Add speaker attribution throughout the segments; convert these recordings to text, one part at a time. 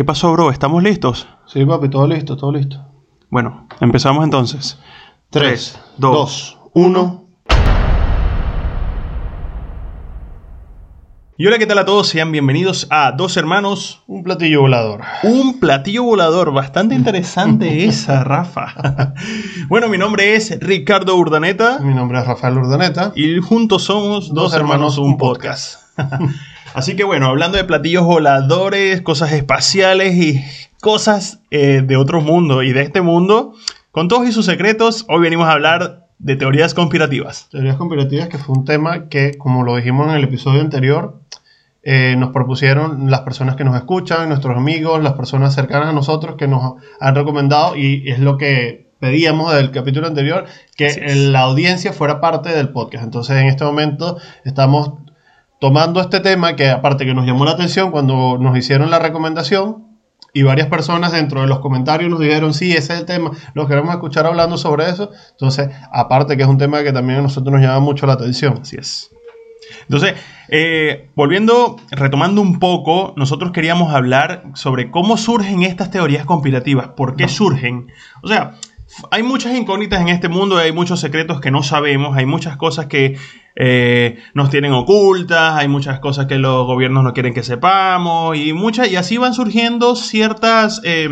Speaker 1: ¿Qué pasó, bro? ¿Estamos listos?
Speaker 2: Sí, papi, todo listo, todo listo.
Speaker 1: Bueno, empezamos entonces.
Speaker 2: 3,
Speaker 1: dos,
Speaker 2: 2, 1.
Speaker 1: Y hola, ¿qué tal a todos? Sean bienvenidos a Dos Hermanos,
Speaker 2: Un platillo volador.
Speaker 1: un platillo volador. Bastante interesante esa, Rafa. bueno, mi nombre es Ricardo Urdaneta
Speaker 2: Mi nombre es Rafael Urdaneta.
Speaker 1: y juntos somos Dos, Hermanos, un podcast. Así que bueno, hablando de platillos voladores, cosas espaciales y cosas eh, de otro mundo y de este mundo, con todos y sus secretos, hoy venimos a hablar de teorías conspirativas.
Speaker 2: Teorías conspirativas, que fue un tema que, como lo dijimos en el episodio anterior, eh, nos propusieron las personas que nos escuchan, nuestros amigos, las personas cercanas a nosotros que nos han recomendado y es lo que pedíamos del capítulo anterior, que la audiencia fuera parte del podcast. Entonces, en este momento estamos tomando este tema que aparte que nos llamó la atención cuando nos hicieron la recomendación y varias personas dentro de los comentarios nos dijeron, sí, ese es el tema, los queremos escuchar hablando sobre eso. Entonces, aparte que es un tema que también a nosotros nos llama mucho la atención.
Speaker 1: Así es. Entonces, eh, volviendo, retomando un poco, nosotros queríamos hablar sobre cómo surgen estas teorías conspirativas, por qué surgen. O sea, hay muchas incógnitas en este mundo, hay muchos secretos que no sabemos, hay muchas cosas que eh, nos tienen ocultas, hay muchas cosas que los gobiernos no quieren que sepamos, y, muchas, y así van surgiendo ciertas eh,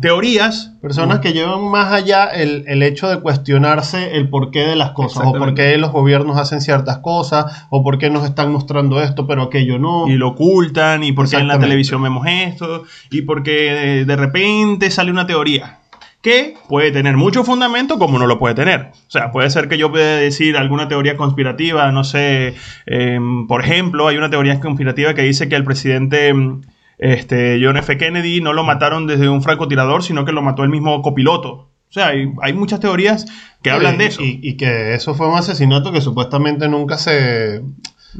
Speaker 1: teorías.
Speaker 2: Personas que llevan más allá el, el hecho de cuestionarse el porqué de las cosas, o por qué los gobiernos hacen ciertas cosas, o por qué nos están mostrando esto, pero aquello no.
Speaker 1: y lo ocultan, y porque en la televisión vemos esto, y porque eh, de repente sale una teoría que puede tener mucho fundamento como no lo puede tener. O sea, puede ser que yo pueda decir alguna teoría conspirativa, no sé, em, por ejemplo, hay una teoría conspirativa que dice que el presidente em, este, John F. Kennedy no lo mataron desde un francotirador, sino que lo mató el mismo copiloto. O sea, hay, hay muchas teorías que hablan de eso.
Speaker 2: Y, y que eso fue un asesinato que supuestamente nunca se...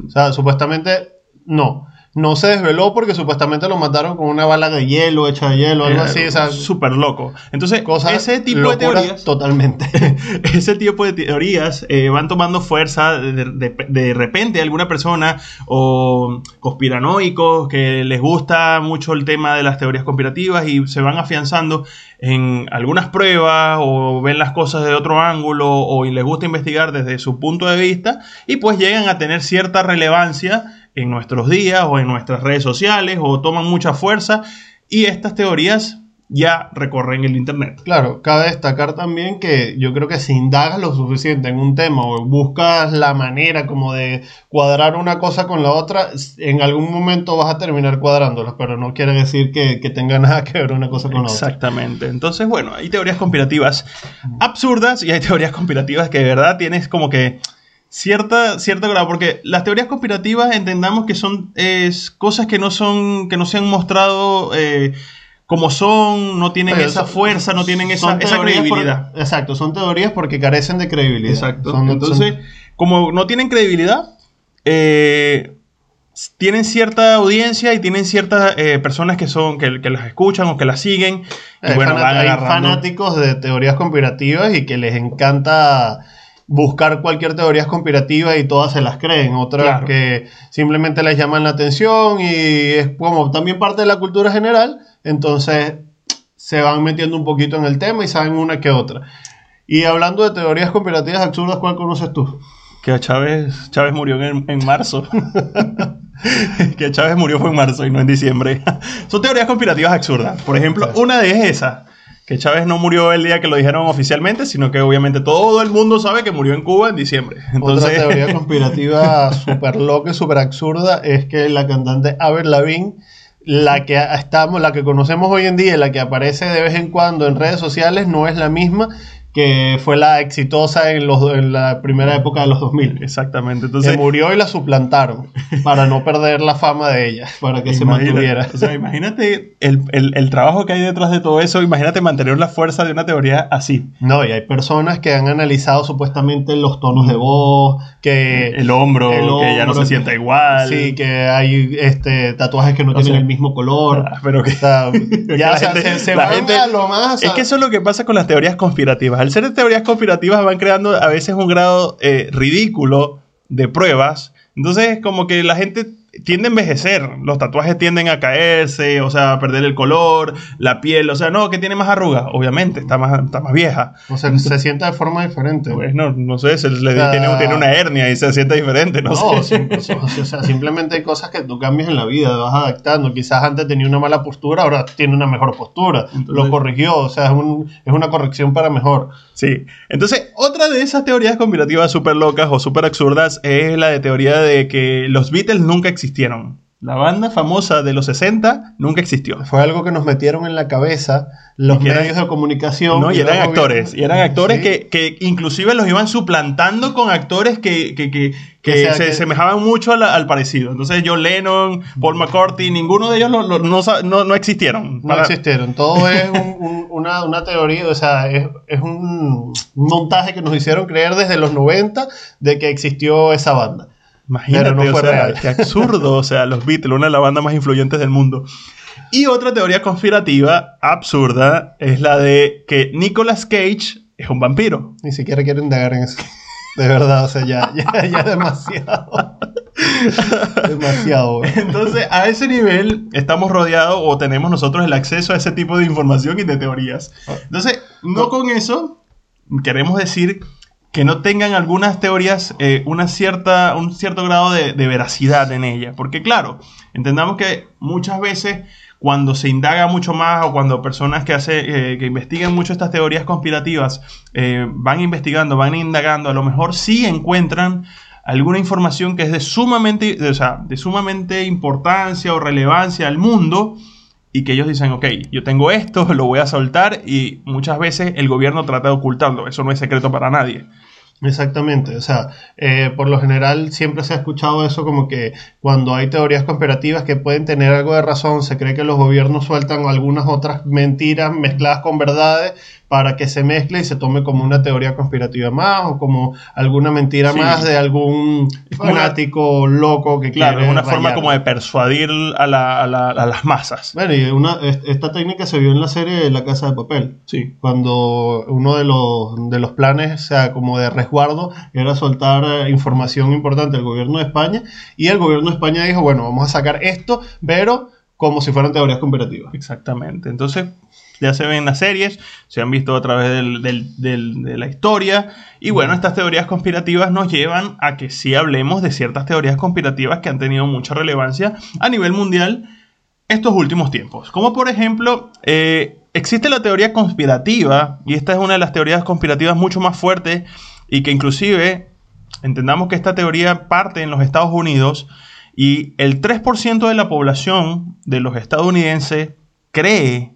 Speaker 2: O sea, supuestamente no. No se desveló porque supuestamente lo mataron con una bala de hielo, hecha de hielo, algo
Speaker 1: Eh,
Speaker 2: así. O
Speaker 1: súper loco. Entonces,
Speaker 2: cosas
Speaker 1: ese tipo de teorías
Speaker 2: Totalmente.
Speaker 1: ese tipo de teorías eh, van tomando fuerza de, de- de repente alguna persona o conspiranoicos que les gusta mucho el tema de las teorías conspirativas y se van afianzando en algunas pruebas o ven las cosas de otro ángulo o les gusta investigar desde su punto de vista y pues llegan a tener cierta relevancia en nuestros días o en nuestras redes sociales o toman mucha fuerza y estas teorías ya recorren el internet.
Speaker 2: Claro, cabe destacar también que yo creo que si indagas lo suficiente en un tema o buscas la manera como de cuadrar una cosa con la otra, en algún momento vas a terminar cuadrándolas, pero no quiere decir que, que tenga nada que ver una cosa con la otra.
Speaker 1: Exactamente. Entonces, bueno, hay teorías conspirativas absurdas y hay teorías conspirativas que de verdad tienes como que cierta, cierto grado, porque las teorías conspirativas entendamos que son es, cosas que no son, que no se han mostrado eh, como son, no tienen
Speaker 2: Pero
Speaker 1: esa
Speaker 2: son-
Speaker 1: fuerza, no tienen esa,
Speaker 2: por-
Speaker 1: credibilidad.
Speaker 2: exacto, son teorías porque carecen de credibilidad.
Speaker 1: Exacto.
Speaker 2: Son-
Speaker 1: Entonces,
Speaker 2: son-
Speaker 1: como no tienen credibilidad, eh, tienen cierta audiencia y tienen ciertas eh, personas que son que, que las escuchan o que las siguen. Y bueno,
Speaker 2: fanat-
Speaker 1: van
Speaker 2: hay fanáticos de teorías conspirativas y que les encanta buscar cualquier teoría conspirativa y todas se las creen. Otras
Speaker 1: Claro.
Speaker 2: que simplemente les llaman la atención y es como también parte de la cultura general. Entonces se van metiendo un poquito en el tema y saben una que otra. Y hablando de teorías conspirativas absurdas, ¿cuál conoces tú?
Speaker 1: Que Chávez, Chávez murió en, en marzo. que Chávez murió fue en marzo y no en diciembre. Son teorías conspirativas absurdas. Por ejemplo, una de esa. Que Chávez no murió el día que lo dijeron oficialmente, sino que obviamente todo el mundo sabe que murió en Cuba en diciembre. Entonces,
Speaker 2: Otra teoría conspirativa súper loca súper absurda es que la cantante Avril Lavigne, la que estamos, la que conocemos hoy en día, y la que aparece de vez en cuando en redes sociales, no es la misma que fue la exitosa en, los, en la primera época de los 2000.
Speaker 1: exactamente.
Speaker 2: Se
Speaker 1: Entonces,
Speaker 2: murió y la suplantaron para no perder la fama de ella, para que se mantuviera.
Speaker 1: O sea, imagínate el, el- el trabajo que hay detrás de todo eso. Imagínate mantener la fuerza de una teoría así.
Speaker 2: No, y hay personas que han analizado supuestamente los tonos de voz, que
Speaker 1: El hombro,
Speaker 2: el
Speaker 1: que ya no se sienta igual.
Speaker 2: Sí, que hay este, tatuajes que no
Speaker 1: O
Speaker 2: tienen
Speaker 1: sea,
Speaker 2: el mismo color.
Speaker 1: Ah, Pero que
Speaker 2: O sea,
Speaker 1: que
Speaker 2: ya
Speaker 1: la gente-
Speaker 2: se, se
Speaker 1: la
Speaker 2: van
Speaker 1: gente-
Speaker 2: a lo más.
Speaker 1: Es que eso es lo que pasa con las teorías conspirativas. Al ser teorías conspirativas van creando a veces un grado eh, ridículo de pruebas. Entonces, como que la gente tiende a envejecer. Los tatuajes tienden a caerse, o sea, a perder el color, la piel. O sea, no, que tiene más arrugas. Obviamente, está más, está más vieja.
Speaker 2: O sea, se sienta de forma diferente.
Speaker 1: Pues no, no sé, se le
Speaker 2: O sea,
Speaker 1: tiene, tiene una hernia y se siente diferente, no,
Speaker 2: No,
Speaker 1: sé.
Speaker 2: sim- o sea, simplemente hay cosas que tú cambias en la vida, vas adaptando. Quizás antes tenía una mala postura, ahora tiene una mejor postura.
Speaker 1: Entonces-
Speaker 2: Lo corrigió, o sea, es, un- es una corrección para mejor.
Speaker 1: Sí. Entonces, otra de esas teorías conspirativas súper locas o súper absurdas es la de teoría de que los Beatles nunca existieron. La banda famosa de los 60 nunca existió.
Speaker 2: Fue algo que nos metieron en la cabeza los
Speaker 1: Y que eran-
Speaker 2: medios de comunicación.
Speaker 1: No, y eran actores. Y eran actores
Speaker 2: Sí.
Speaker 1: que, que inclusive los iban suplantando con actores que, que, que- que
Speaker 2: O sea,
Speaker 1: se semejaban mucho al, al parecido. Entonces, John Lennon, Paul McCartney, ninguno de ellos lo- lo- no, no, no existieron.
Speaker 2: No existieron. Todo es un- un- una, una teoría, o sea, es, un montaje que nos hicieron creer desde los 90 de que existió esa banda.
Speaker 1: Imagínate,
Speaker 2: no
Speaker 1: o
Speaker 2: fue
Speaker 1: sea,
Speaker 2: real.
Speaker 1: qué absurdo, o sea, los Beatles, una de las bandas más influyentes del mundo. Y otra teoría conspirativa absurda es la de que Nicolas Cage es un vampiro.
Speaker 2: Ni siquiera quiero indagar en eso. De verdad, o sea, ya, ya, ya demasiado. demasiado. güey.
Speaker 1: Entonces, a ese nivel estamos rodeados o tenemos nosotros el acceso a ese tipo de información y de teorías. Entonces, no con eso queremos decir que no tengan algunas teorías eh, una cierta, un cierto grado de, veracidad en ellas. Porque claro, entendamos que muchas veces cuando se indaga mucho más o cuando personas que, hace, eh, que investigan mucho estas teorías conspirativas eh, van investigando, van indagando, a lo mejor sí encuentran alguna información que es de sumamente, o sea, de sumamente importancia o relevancia al mundo y que ellos dicen, ok, yo tengo esto, lo voy a soltar y muchas veces el gobierno trata de ocultarlo, eso no es secreto para nadie.
Speaker 2: Exactamente, o sea, eh, por lo general siempre se ha escuchado eso como que cuando hay teorías conspirativas que pueden tener algo de razón, se cree que los gobiernos sueltan algunas otras mentiras mezcladas con verdades para que se mezcle y se tome como una teoría conspirativa más o como alguna mentira
Speaker 1: Sí.
Speaker 2: más de algún
Speaker 1: como una-
Speaker 2: fanático loco que
Speaker 1: Claro,
Speaker 2: quiere
Speaker 1: es una forma como de persuadir a, la- a la- a las masas.
Speaker 2: Bueno, y una, es- esta técnica se vio en la serie La Casa de Papel.
Speaker 1: Sí.
Speaker 2: cuando uno de los, de los planes, o sea, como de resguardo, era soltar eh, información importante del gobierno de España, y el gobierno de España dijo, bueno, vamos a sacar esto, pero como si fueran teorías conspirativas.
Speaker 1: Exactamente. Entonces, ya se ven en las series, se han visto a través del- del- del- de la historia. Y bueno, estas teorías conspirativas nos llevan a que sí hablemos de ciertas teorías conspirativas que han tenido mucha relevancia a nivel mundial estos últimos tiempos. Como por ejemplo, eh, existe la teoría conspirativa, y esta es una de las teorías conspirativas mucho más fuertes, y que inclusive entendamos que esta teoría parte en los Estados Unidos, y el 3% de la población de los estadounidenses cree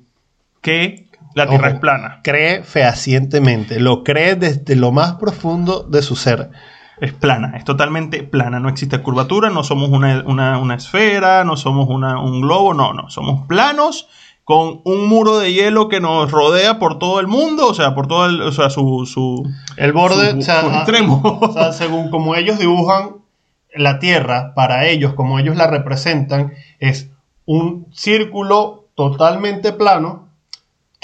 Speaker 1: que la Tierra
Speaker 2: Ojo.
Speaker 1: es plana.
Speaker 2: Cree fehacientemente, lo cree desde lo más profundo de su ser.
Speaker 1: Es plana, es totalmente plana. No existe curvatura, no somos una, una- una esfera, no somos una- un globo, no, no. Somos planos con un muro de hielo que nos rodea por todo el mundo, o sea, por todo el, o sea, su, su,
Speaker 2: El borde,
Speaker 1: su-
Speaker 2: o sea,
Speaker 1: su extremo.
Speaker 2: o sea, según como ellos dibujan la Tierra, para ellos, como ellos la representan, es un círculo totalmente plano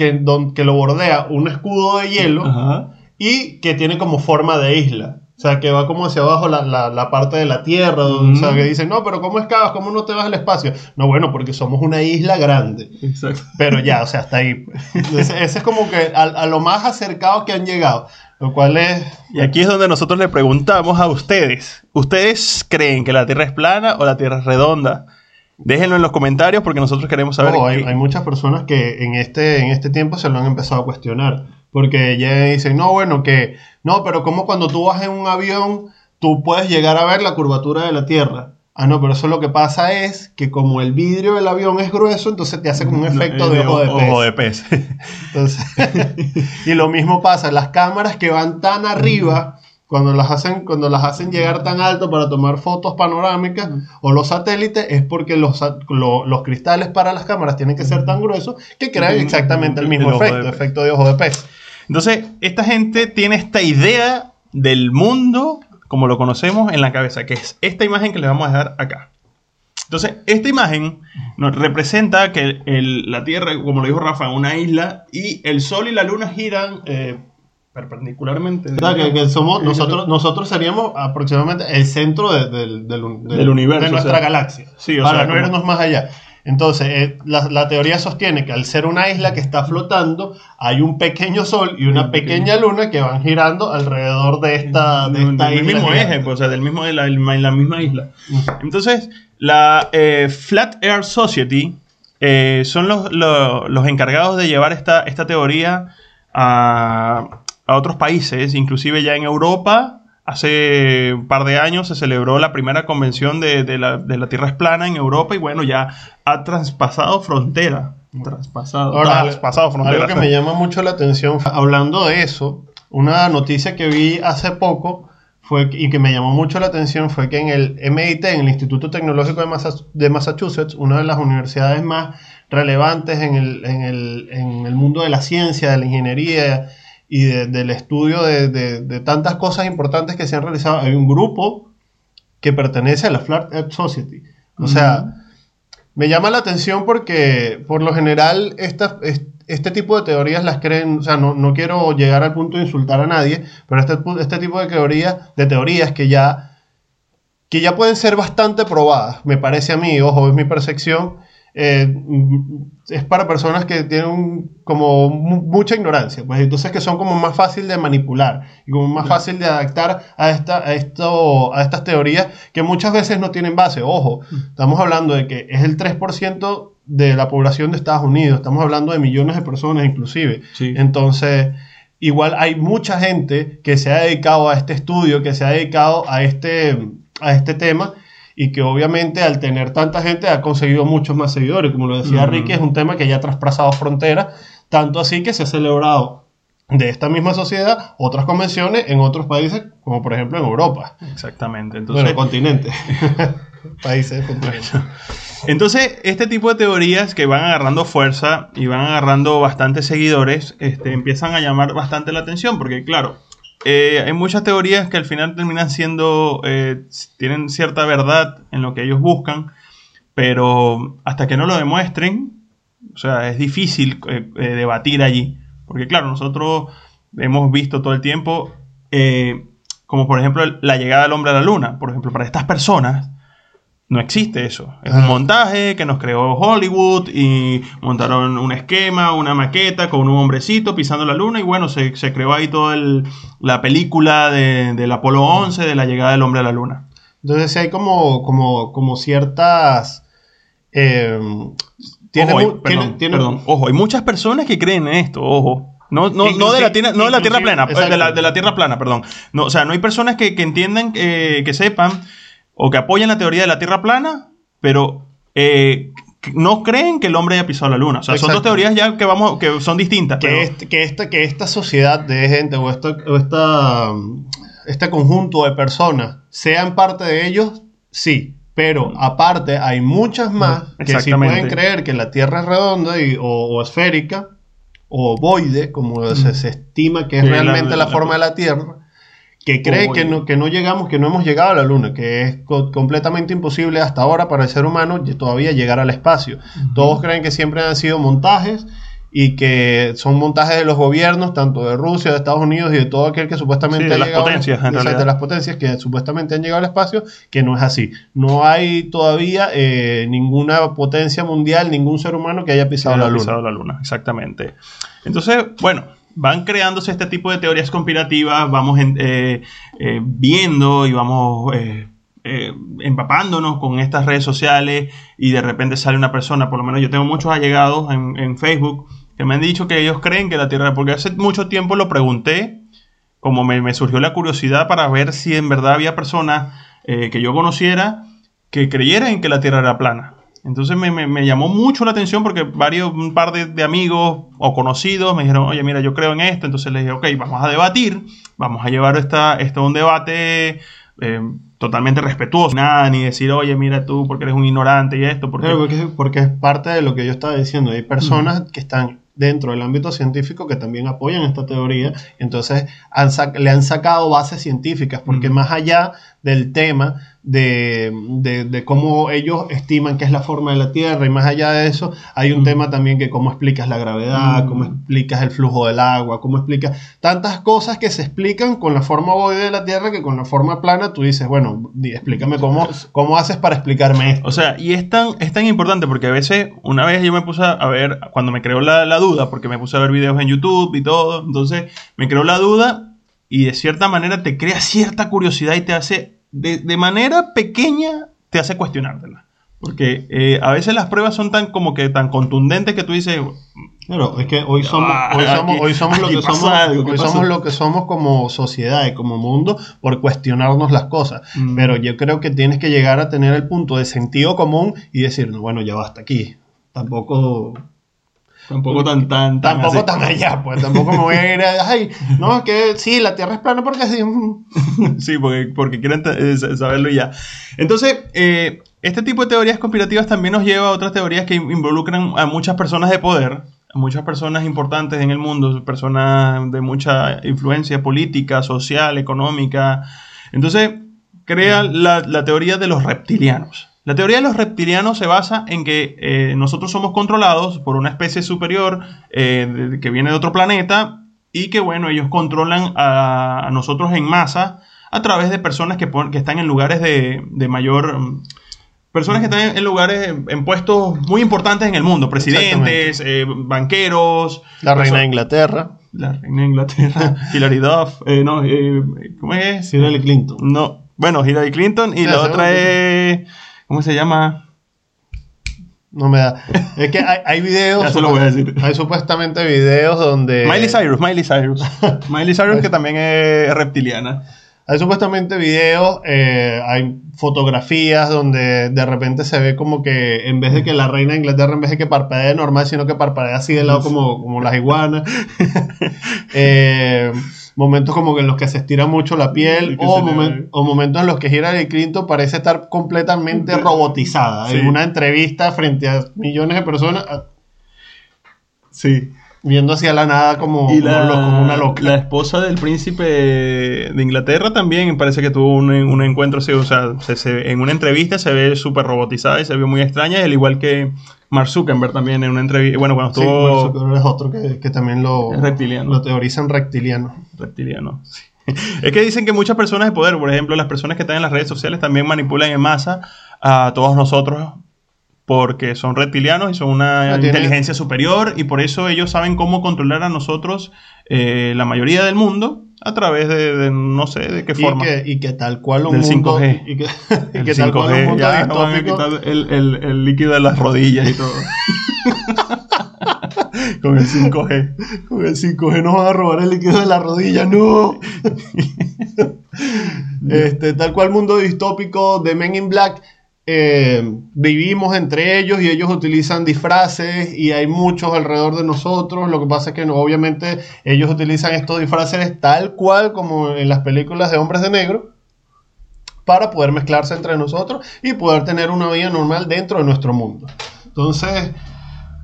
Speaker 2: que, don- que lo bordea un escudo de hielo.
Speaker 1: Ajá.
Speaker 2: y que tiene como forma de isla. O sea, que va como hacia abajo la, la- la parte de la Tierra. donde- O sea,
Speaker 1: Mm.
Speaker 2: que dicen, no, pero ¿cómo excavas? ¿Cómo no te vas al espacio? No, bueno, porque somos una isla grande.
Speaker 1: Exacto.
Speaker 2: Pero ya, o sea, hasta ahí. Ese, ese es como que a, a lo más acercado que han llegado. Lo cual es...
Speaker 1: Y aquí es donde nosotros le preguntamos a ustedes, ¿ustedes creen que la Tierra es plana o la Tierra es redonda? Déjenlo en los comentarios porque nosotros queremos saber.
Speaker 2: Hay, hay muchas personas que en este, en este tiempo se lo han empezado a cuestionar. Porque ya dicen, no, bueno, que no, pero como cuando tú vas en un avión, tú puedes llegar a ver la curvatura de la Tierra. Ah, no, pero eso lo que pasa es que como el vidrio del avión es grueso, entonces te hace como un efecto
Speaker 1: No,
Speaker 2: de ojo de pez.
Speaker 1: ojo de pez.
Speaker 2: Entonces, y lo mismo pasa, las cámaras que van tan arriba, cuando las hacen, cuando las hacen llegar tan alto para tomar fotos panorámicas, o los satélites, es porque los, lo- los cristales para las cámaras tienen que ser tan gruesos que crean exactamente el mismo efecto, efecto de ojo de pez.
Speaker 1: Entonces, esta gente tiene esta idea del mundo como lo conocemos en la cabeza, que es esta imagen que les vamos a dejar acá. Entonces, esta imagen nos representa que el- la Tierra, como lo dijo Rafa, es una isla y el Sol y la Luna giran eh, perpendicularmente.
Speaker 2: ¿Verdad? Que, que somos, nosotros, nosotros seríamos aproximadamente el centro de- del, del, del-
Speaker 1: Del universo,
Speaker 2: de nuestra
Speaker 1: o sea.
Speaker 2: galaxia.
Speaker 1: Sí, o
Speaker 2: para
Speaker 1: sea,
Speaker 2: no
Speaker 1: como-
Speaker 2: irnos más allá. Entonces, eh, la, la teoría sostiene que al ser una isla que está flotando, hay un pequeño sol y una pequeña luna que van girando alrededor de esta, de
Speaker 1: del,
Speaker 2: esta
Speaker 1: del
Speaker 2: isla.
Speaker 1: mismo eje, pues, o sea, del mismo, de la, en la misma isla. Entonces, la eh, Flat Earth Society eh, son los, los- los encargados de llevar esta, esta teoría a, a otros países, inclusive ya en Europa. Hace un par de años se celebró la primera convención de, de la, de la Tierra es plana en Europa y bueno, ya ha traspasado frontera. Traspasado,
Speaker 2: Ahora,
Speaker 1: traspasado frontera.
Speaker 2: algo que me llama mucho la atención, hablando de eso, una noticia que vi hace poco fue, y que me llamó mucho la atención fue que en el MIT, en el Instituto Tecnológico de Massachusetts, una de las universidades más relevantes en el, en el- en el mundo de la ciencia, de la ingeniería y de- del estudio de, de- de tantas cosas importantes que se han realizado, hay un grupo que pertenece a la Flat Earth Society. O sea, me llama la atención porque por lo general estas- es- este tipo de teorías las creen, o sea, no, no quiero llegar al punto de insultar a nadie, pero este, este tipo de teorías, de teorías que ya, que ya pueden ser bastante probadas, me parece a mí, ojo, es mi percepción, eh, mm, es para personas que tienen un- como mu- mucha ignorancia, pues entonces que son como más fácil de manipular y como más fácil de adaptar a, esta, a, esto, a estas teorías que muchas veces no tienen base. Ojo, estamos hablando de que es el 3% de la población de Estados Unidos, estamos hablando de millones de personas inclusive.
Speaker 1: Sí.
Speaker 2: Entonces, igual hay mucha gente que se ha dedicado a este estudio, que se ha dedicado a este, a este tema y que obviamente al tener tanta gente ha conseguido muchos más seguidores. Como lo decía. Ricky, es un tema que ya ha traspasado fronteras, tanto así que se ha celebrado de esta misma sociedad otras convenciones en otros países, como por ejemplo en Europa.
Speaker 1: Exactamente. Entonces,
Speaker 2: bueno, continentes. países, continentes.
Speaker 1: Entonces, este tipo de teorías que van agarrando fuerza y van agarrando bastantes seguidores, este, empiezan a llamar bastante la atención, porque claro, eh, hay muchas teorías que al final terminan siendo, eh, tienen cierta verdad en lo que ellos buscan, pero hasta que no lo demuestren, o sea, es difícil eh, debatir allí, porque claro, nosotros hemos visto todo el tiempo, como por ejemplo la llegada del hombre a la luna, por ejemplo, para estas personas, no existe eso. Es un
Speaker 2: Ajá.
Speaker 1: montaje que nos creó Hollywood y montaron un esquema, una maqueta con un hombrecito pisando la luna y bueno, se, se creó ahí toda el- la película de- del Apolo 11 de la llegada del hombre a la luna.
Speaker 2: Entonces hay como, como, como ciertas... eh, tiene,
Speaker 1: ojo, hay- perdón,
Speaker 2: tiene- tiene-
Speaker 1: perdón, ojo, hay muchas personas que creen en esto, ojo. No, no, no, de, la tierra, no de la tierra plana, eh, de la, de la tierra plana, perdón. No, o sea, no hay personas que, que entiendan, eh, que sepan o que apoyen la teoría de la tierra plana, pero eh, no creen que el hombre haya pisado la luna. O sea, son dos teorías ya que vamos, que son distintas.
Speaker 2: que,
Speaker 1: pero-
Speaker 2: este- que, esta, que esta sociedad de gente o, esta, o esta, este conjunto de personas sean parte de ellos, sí. Pero aparte hay muchas más que sí pueden creer que la Tierra es redonda y- o, o esférica o ovoide, como se, se estima que es
Speaker 1: Sí,
Speaker 2: realmente la,
Speaker 1: la-
Speaker 2: forma de la Tierra, que cree que no, que no llegamos, que no hemos llegado a la Luna, que es co- completamente imposible hasta ahora para el ser humano todavía llegar al espacio. Todos creen que siempre han sido montajes y que son montajes de los gobiernos, tanto de Rusia, de Estados Unidos y de todo aquel que supuestamente
Speaker 1: Sí, de
Speaker 2: ha
Speaker 1: las
Speaker 2: llegado-
Speaker 1: potencias, en realidad.
Speaker 2: de las potencias que supuestamente han llegado al espacio, que no es así. No hay todavía eh, ninguna potencia mundial, ningún ser humano que haya pisado
Speaker 1: Sí,
Speaker 2: la
Speaker 1: ha
Speaker 2: Luna.
Speaker 1: pisado la luna, exactamente. Entonces, bueno, van creándose este tipo de teorías conspirativas, vamos eh, eh, viendo y vamos eh, eh, empapándonos con estas redes sociales y de repente sale una persona, por lo menos yo tengo muchos allegados en, Facebook que me han dicho que ellos creen que la Tierra, porque hace mucho tiempo lo pregunté, como me, me surgió la curiosidad para ver si en verdad había personas que yo conociera que creyeran que la Tierra era plana. Entonces me, me- me llamó mucho la atención porque varios, un par de, de amigos o conocidos me dijeron, oye, mira, yo creo en esto. Entonces les dije, ok, vamos a debatir, vamos a llevar esta, esto a un debate eh, totalmente respetuoso. Nada, ni decir, oye, mira tú, porque eres un ignorante y esto, porque...
Speaker 2: Claro, porque, porque es parte de lo que yo estaba diciendo. Hay personas que están dentro del ámbito científico que también apoyan esta teoría. Entonces han le han sacado bases científicas, porque más allá del tema de, de- de cómo ellos estiman que es la forma de la Tierra y más allá de eso hay un
Speaker 1: Mm.
Speaker 2: tema también que cómo explicas la gravedad,
Speaker 1: Mm.
Speaker 2: cómo explicas el flujo del agua, cómo explicas tantas cosas que se explican con la forma ovoide de la Tierra que con la forma plana tú dices, bueno, explícame cómo, cómo haces para explicarme esto.
Speaker 1: O sea, y es tan, es tan importante porque a veces, una vez yo me puse a ver, cuando me creó la, la duda, porque me puse a ver videos en YouTube y todo, entonces me creó la duda y de cierta manera te crea cierta curiosidad y te hace, de, de manera pequeña, te hace cuestionártela. Porque eh, a veces las pruebas son tan como que tan contundentes que tú dices,
Speaker 2: Claro, es que hoy somos,
Speaker 1: Ah,
Speaker 2: hoy somos,
Speaker 1: aquí-
Speaker 2: hoy somos lo que somos,
Speaker 1: algo, ¿qué
Speaker 2: hoy somos lo que somos como sociedad y como mundo por cuestionarnos las cosas.
Speaker 1: Mm.
Speaker 2: Pero yo creo que tienes que llegar a tener el punto de sentido común y decir, no, bueno, ya basta aquí. Tampoco,
Speaker 1: tampoco tan, tan, tan
Speaker 2: tampoco
Speaker 1: así".
Speaker 2: tan allá, pues tampoco me voy a ir a, ay, no, es que sí, la Tierra es plana porque mm".
Speaker 1: Sí, porque, porque quieren eh, sa- saberlo y ya. Entonces, eh, este tipo de teorías conspirativas también nos lleva a otras teorías que involucran a muchas personas de poder, a muchas personas importantes en el mundo, personas de mucha influencia política, social, económica. Entonces, crea la, la teoría de los reptilianos. La teoría de los reptilianos se basa en que eh, nosotros somos controlados por una especie superior eh, que viene de otro planeta y que, bueno, ellos controlan a, a nosotros en masa a través de personas que, que están en lugares de, de mayor... mm, Personas que están en- lugares, en, puestos muy importantes en el mundo, presidentes, eh, banqueros,
Speaker 2: La reina de Inglaterra,
Speaker 1: la reina de Inglaterra, Hilary Duff, no, ¿cómo es?
Speaker 2: Hillary Clinton.
Speaker 1: No, bueno, Hillary Clinton y la
Speaker 2: seguro
Speaker 1: otra es, ¿cómo se llama?
Speaker 2: No me da. Es que hay, hay videos.
Speaker 1: Ya se lo voy a decir.
Speaker 2: Hay supuestamente videos donde.
Speaker 1: Miley Cyrus, Miley Cyrus. Miley Cyrus que también es reptiliana.
Speaker 2: Hay supuestamente videos, eh, hay fotografías donde de repente se ve como que en vez de que la reina de Inglaterra, en vez de que parpadee normal, sino que parpadea así de lado como, como las iguanas. Eh, momentos como que en los que se estira mucho la piel o, momen- momentos en los que Hillary Clinton parece estar completamente robotizada.
Speaker 1: Sí.
Speaker 2: En una entrevista frente a millones de personas a-
Speaker 1: Sí.
Speaker 2: viendo hacia la nada como,
Speaker 1: Y la,
Speaker 2: como una loca.
Speaker 1: la esposa del príncipe de Inglaterra también parece que tuvo un, un encuentro así, o sea, se- se- en una entrevista se ve súper robotizada y se ve muy extraña, al igual que Mark Zuckerberg también en una entrevista, bueno, cuando
Speaker 2: Sí,
Speaker 1: estuvo
Speaker 2: Mark Zuckerberg es otro que, que también lo,
Speaker 1: Es reptiliano.
Speaker 2: lo teorizan reptiliano.
Speaker 1: reptiliano. sí. Es que dicen que muchas personas de poder, por ejemplo, las personas que están en las redes sociales también manipulan en masa a todos nosotros porque son reptilianos y son una
Speaker 2: Ah,
Speaker 1: inteligencia superior y por eso ellos saben cómo controlar a nosotros, eh, la mayoría del mundo, a través de, de no sé de qué
Speaker 2: Y
Speaker 1: forma.
Speaker 2: que, y que tal cual un
Speaker 1: Del
Speaker 2: mundo
Speaker 1: 5G.
Speaker 2: y que, y tal cual un
Speaker 1: 5G,
Speaker 2: mundo
Speaker 1: ya no van a
Speaker 2: distópico
Speaker 1: quitar el, el- el líquido de las rodillas y todo. Con el 5G.
Speaker 2: con el 5G nos van a robar el líquido de la rodilla, no. este, tal cual mundo distópico de Men in Black. Eh, vivimos entre ellos y ellos utilizan disfraces y hay muchos alrededor de nosotros. Lo que pasa es que obviamente ellos utilizan estos disfraces tal cual como en las películas de hombres de negro para poder mezclarse entre nosotros y poder tener una vida normal dentro de nuestro mundo. Entonces,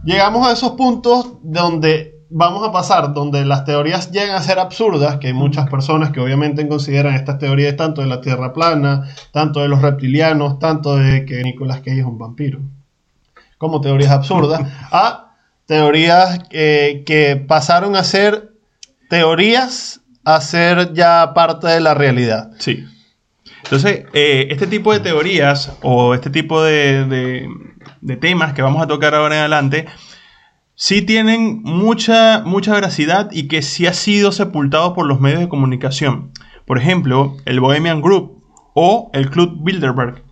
Speaker 2: llegamos a esos puntos donde vamos a pasar, donde las teorías llegan a ser absurdas, que hay muchas personas que obviamente consideran estas teorías tanto de la Tierra plana, tanto de los reptilianos, tanto de que Nicolas Cage es un vampiro, como teorías absurdas, a teorías eh, que pasaron a ser teorías a ser ya parte de la realidad.
Speaker 1: Sí. Entonces, eh, este tipo de teorías o este tipo de, de- de temas que vamos a tocar ahora en adelante, sí tienen mucha, mucha veracidad y que sí ha sido sepultado por los medios de comunicación. Por ejemplo, el Bohemian Group o el Club Bilderberg.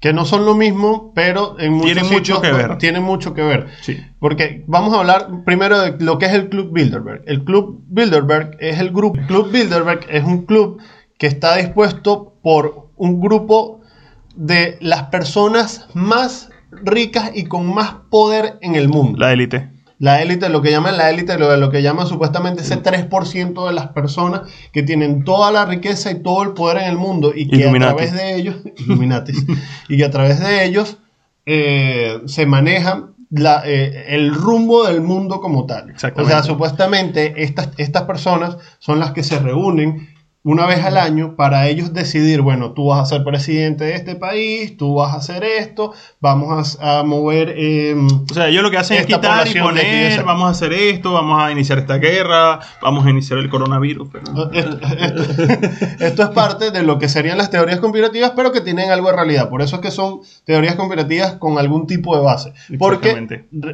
Speaker 2: Que no son lo mismo, pero en muchos
Speaker 1: Tienen mucho que ver.
Speaker 2: Tienen mucho que ver.
Speaker 1: Sí.
Speaker 2: Porque vamos a hablar primero de lo que es el Club Bilderberg. El Club Bilderberg es el grupo. El Club Bilderberg es un club que está dispuesto por un grupo de las personas más ricas y con más poder en el mundo.
Speaker 1: La élite.
Speaker 2: La élite, lo que llaman la élite, lo, lo que llaman supuestamente ese 3% de las personas que tienen toda la riqueza y todo el poder en el mundo y que
Speaker 1: Illuminati.
Speaker 2: a través de ellos, y que a través de ellos eh, se manejan la, eh, el rumbo del mundo como tal. O sea, supuestamente estas, estas personas son las que se reúnen una vez al año para ellos decidir, bueno, tú vas a ser presidente de este país, tú vas a hacer esto, vamos a, a mover... em,
Speaker 1: O sea, ellos lo que hacen es quitar y poner, vamos a hacer esto, vamos a iniciar esta guerra, vamos a iniciar el coronavirus. pero-
Speaker 2: Esto, esto- esto es parte de lo que serían las teorías conspirativas, pero que tienen algo de realidad. Por eso es que son teorías conspirativas con algún tipo de base. Porque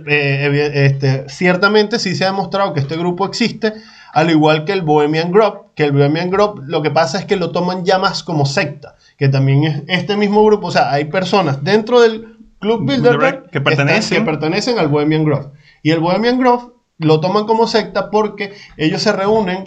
Speaker 2: eh, este, ciertamente sí se ha demostrado que este grupo existe, al igual que el Bohemian Grove, que el Bohemian Grove lo que pasa es que lo toman ya más como secta, que también es este mismo grupo, o sea, hay personas dentro del Club Bilderberg
Speaker 1: que pertenecen.
Speaker 2: que pertenecen al Bohemian Grove. Y el Bohemian Grove lo toman como secta porque ellos se reúnen